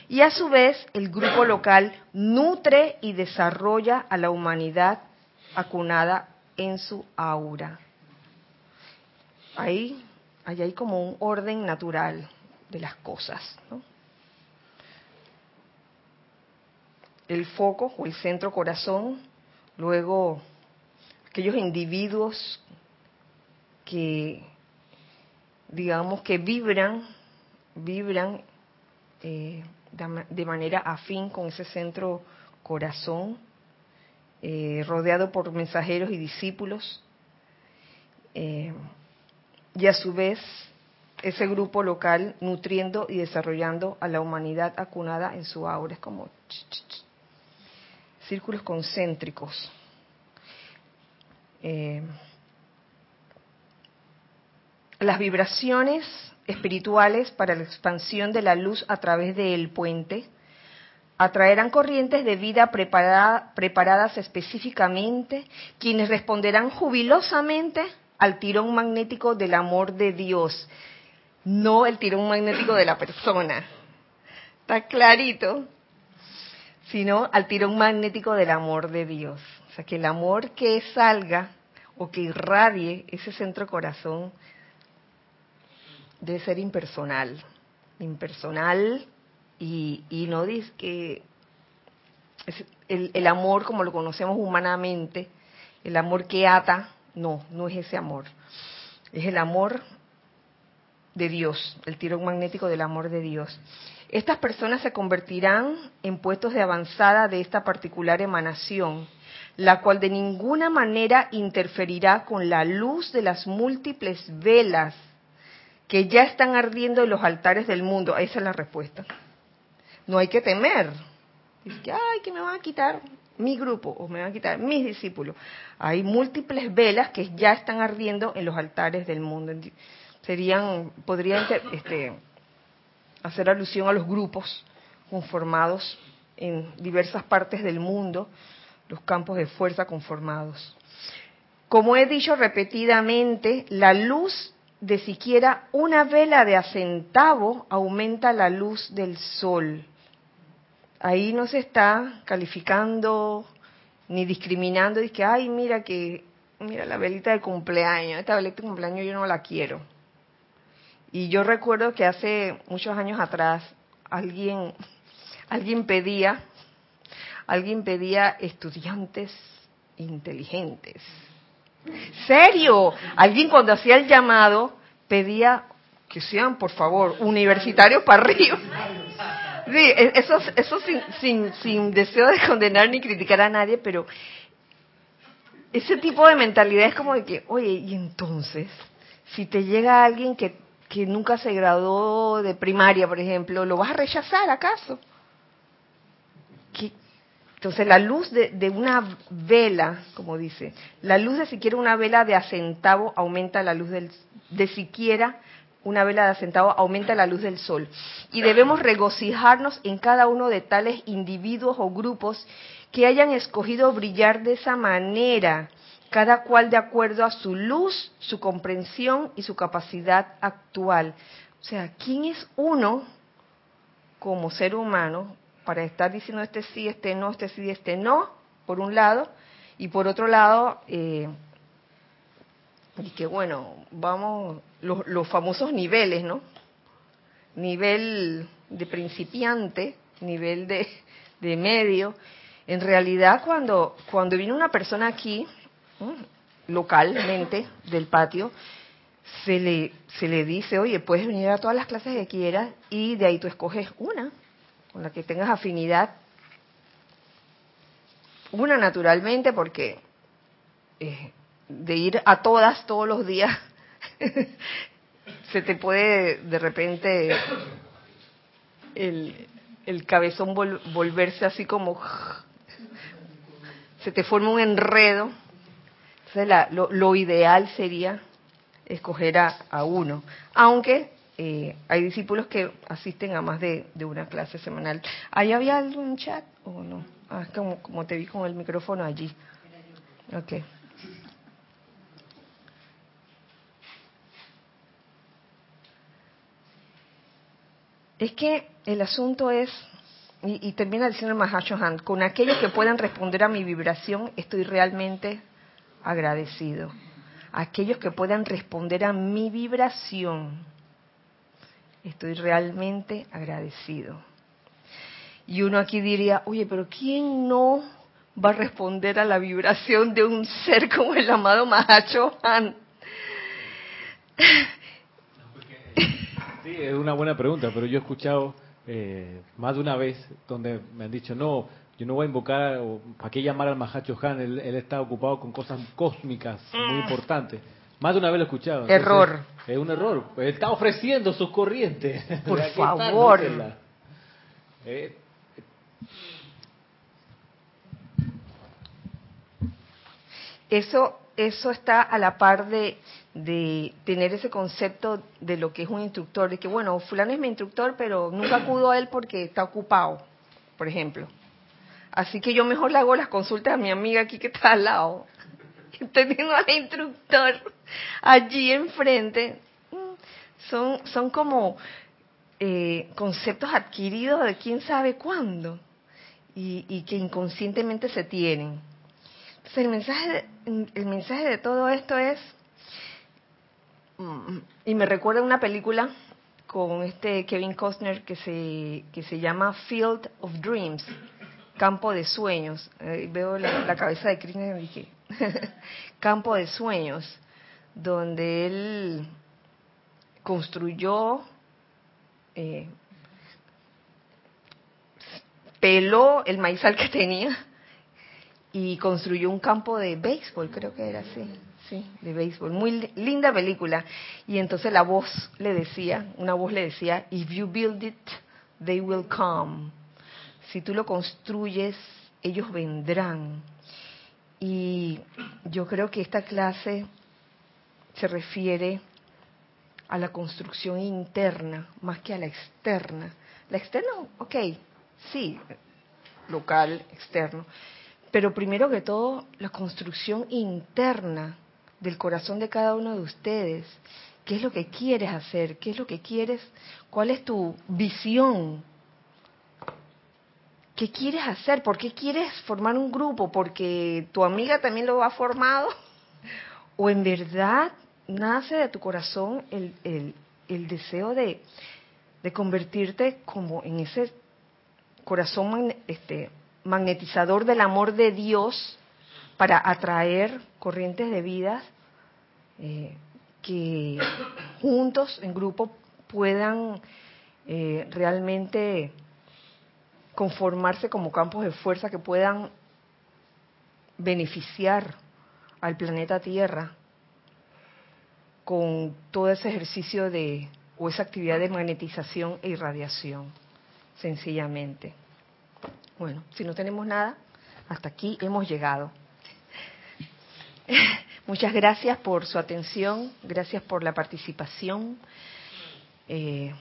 Y a su vez el grupo local nutre y desarrolla a la humanidad acunada en su aura. Ahí, hay como un orden natural de las cosas. ¿no? El foco o el centro corazón luego aquellos individuos que, digamos, que vibran, vibran eh, de manera afín con ese centro corazón, eh, rodeado por mensajeros y discípulos, eh, y a su vez ese grupo local nutriendo y desarrollando a la humanidad acunada en su aura. Es como círculos concéntricos. Las vibraciones espirituales para la expansión de la luz a través del puente atraerán corrientes de vida preparadas específicamente, quienes responderán jubilosamente al tirón magnético del amor de Dios, no el tirón magnético de la persona. Está clarito, sino al tirón magnético del amor de Dios. O sea, que el amor que salga o que irradie ese centro corazón debe ser impersonal, impersonal y, no dice que el, el amor como lo conocemos humanamente, el amor que ata, no, no es ese amor. Es el amor de Dios, el tirón magnético del amor de Dios. Estas personas se convertirán en puestos de avanzada de esta particular emanación, la cual de ninguna manera interferirá con la luz de las múltiples velas que ya están ardiendo en los altares del mundo. Esa es la respuesta no hay que temer. Dice que, ay, que me van a quitar mi grupo o me van a quitar mis discípulos. Hay múltiples velas que ya están ardiendo en los altares del mundo. Serían, podrían este, hacer alusión a los grupos conformados en diversas partes del mundo, los campos de fuerza conformados. Como he dicho repetidamente, la luz de siquiera una vela de a centavo aumenta la luz del sol ahí no se está calificando ni discriminando, dice que, ay, mira que, mira la velita de cumpleaños, esta velita de cumpleaños yo no la quiero. Y yo recuerdo que hace muchos años atrás alguien, alguien pedía, alguien pedía estudiantes inteligentes. ¿Serio? Alguien cuando hacía el llamado pedía que sean, por favor, universitarios para arriba. Sí, e, eso, eso sin, sin, deseo de condenar ni criticar a nadie, pero ese tipo de mentalidad es como de que, oye, y entonces, si te llega alguien que, que nunca se graduó de primaria, por ejemplo, ¿lo vas a rechazar acaso? Entonces la luz de, de, una vela, como dice, la luz de siquiera una vela de a centavo aumenta la luz del, de siquiera una vela de centavo aumenta la luz del sol. Y debemos regocijarnos en cada uno de tales individuos o grupos que hayan escogido brillar de esa manera, cada cual de acuerdo a su luz, su comprensión y su capacidad actual. O sea, ¿quién es uno como ser humano para estar diciendo este sí, este no, este sí, este no, por un lado, y por otro lado, eh, y que bueno, vamos, los, famosos niveles, ¿no? Nivel de principiante, nivel de, de medio. En realidad, cuando, cuando viene una persona aquí, localmente, del patio, se le, se le dice, oye, puedes venir a todas las clases que quieras y de ahí tú escoges una con la que tengas afinidad. Una naturalmente porque eh, de ir a todas todos los días, se te puede de repente el, el cabezón volverse así como se te forma un enredo. Entonces lo, lo, ideal sería escoger a uno, aunque eh, hay discípulos que asisten a más de, una clase semanal. ¿Ahí había algún chat o no? Ah, como, como te vi con el micrófono allí. Okay. Es que el asunto es, y, termina diciendo el Mahashohan, con aquellos que puedan responder a mi vibración estoy realmente agradecido. Aquellos que puedan responder a mi vibración estoy realmente agradecido. Y uno aquí diría, oye, pero ¿quién no va a responder a la vibración de un ser como el amado Mahacho Han? Sí, es una buena pregunta, pero yo he escuchado eh, más de una vez donde me han dicho, no, yo no voy a invocar, o, ¿para qué llamar al Mahacho Han? Él, él está ocupado con cosas cósmicas muy Mm. importantes. Más de una vez lo he escuchado. Error. Es un error. Él está ofreciendo sus corrientes. Por favor. Eh, Eso, eso está a la par de, de tener ese concepto de lo que es un instructor, de que bueno, fulano es mi instructor, pero nunca acudo a él porque está ocupado, por ejemplo. Así que yo mejor le hago las consultas a mi amiga aquí que está al lado. Teniendo al instructor allí enfrente, son, son como eh, conceptos adquiridos de quién sabe cuándo y, y que inconscientemente se tienen. Entonces, el mensaje, el mensaje de todo esto es, mm, y me recuerda una película con este Kevin Costner que se, que se llama Field of Dreams, Campo de Sueños. Veo la, cabeza de Krishna y dije, Campo de Sueños, donde él construyó, eh, peló el maizal que tenía y construyó un campo de béisbol, creo que era así, sí, de béisbol. Muy li- linda película. Y entonces la voz le decía, una voz le decía, if you build it, they will come. Si tú lo construyes, ellos vendrán. Y yo creo que esta clase se refiere a la construcción interna más que a la externa. La externa, ok, sí, local, externo, pero primero que todo la construcción interna del corazón de cada uno de ustedes. ¿Qué es lo que quieres hacer? ¿Qué es lo que quieres? ¿Cuál es tu visión? ¿Qué quieres hacer? ¿Por qué quieres formar un grupo? ¿Porque tu amiga también lo ha formado? ¿O en verdad nace de tu corazón el, el- el deseo de, de convertirte como en ese corazón este, magnetizador del amor de Dios para atraer corrientes de vidas eh, que juntos, en grupo, puedan eh, realmente conformarse como campos de fuerza que puedan beneficiar al planeta Tierra con todo ese ejercicio de o esa actividad de magnetización e irradiación, sencillamente. Bueno, si no tenemos nada, hasta aquí hemos llegado. Muchas gracias por su atención, gracias por la participación, eh,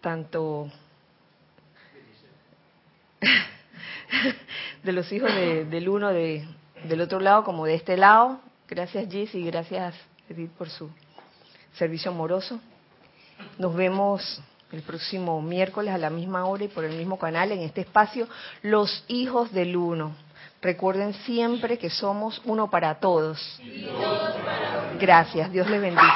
tanto de los hijos de- del uno de, del otro lado como de este lado. Gracias Gis y gracias Edith por su servicio amoroso. Nos vemos el próximo miércoles a la misma hora y por el mismo canal en este espacio, Los Hijos del Uno. Recuerden siempre que somos uno para todos. Gracias, Dios les bendice.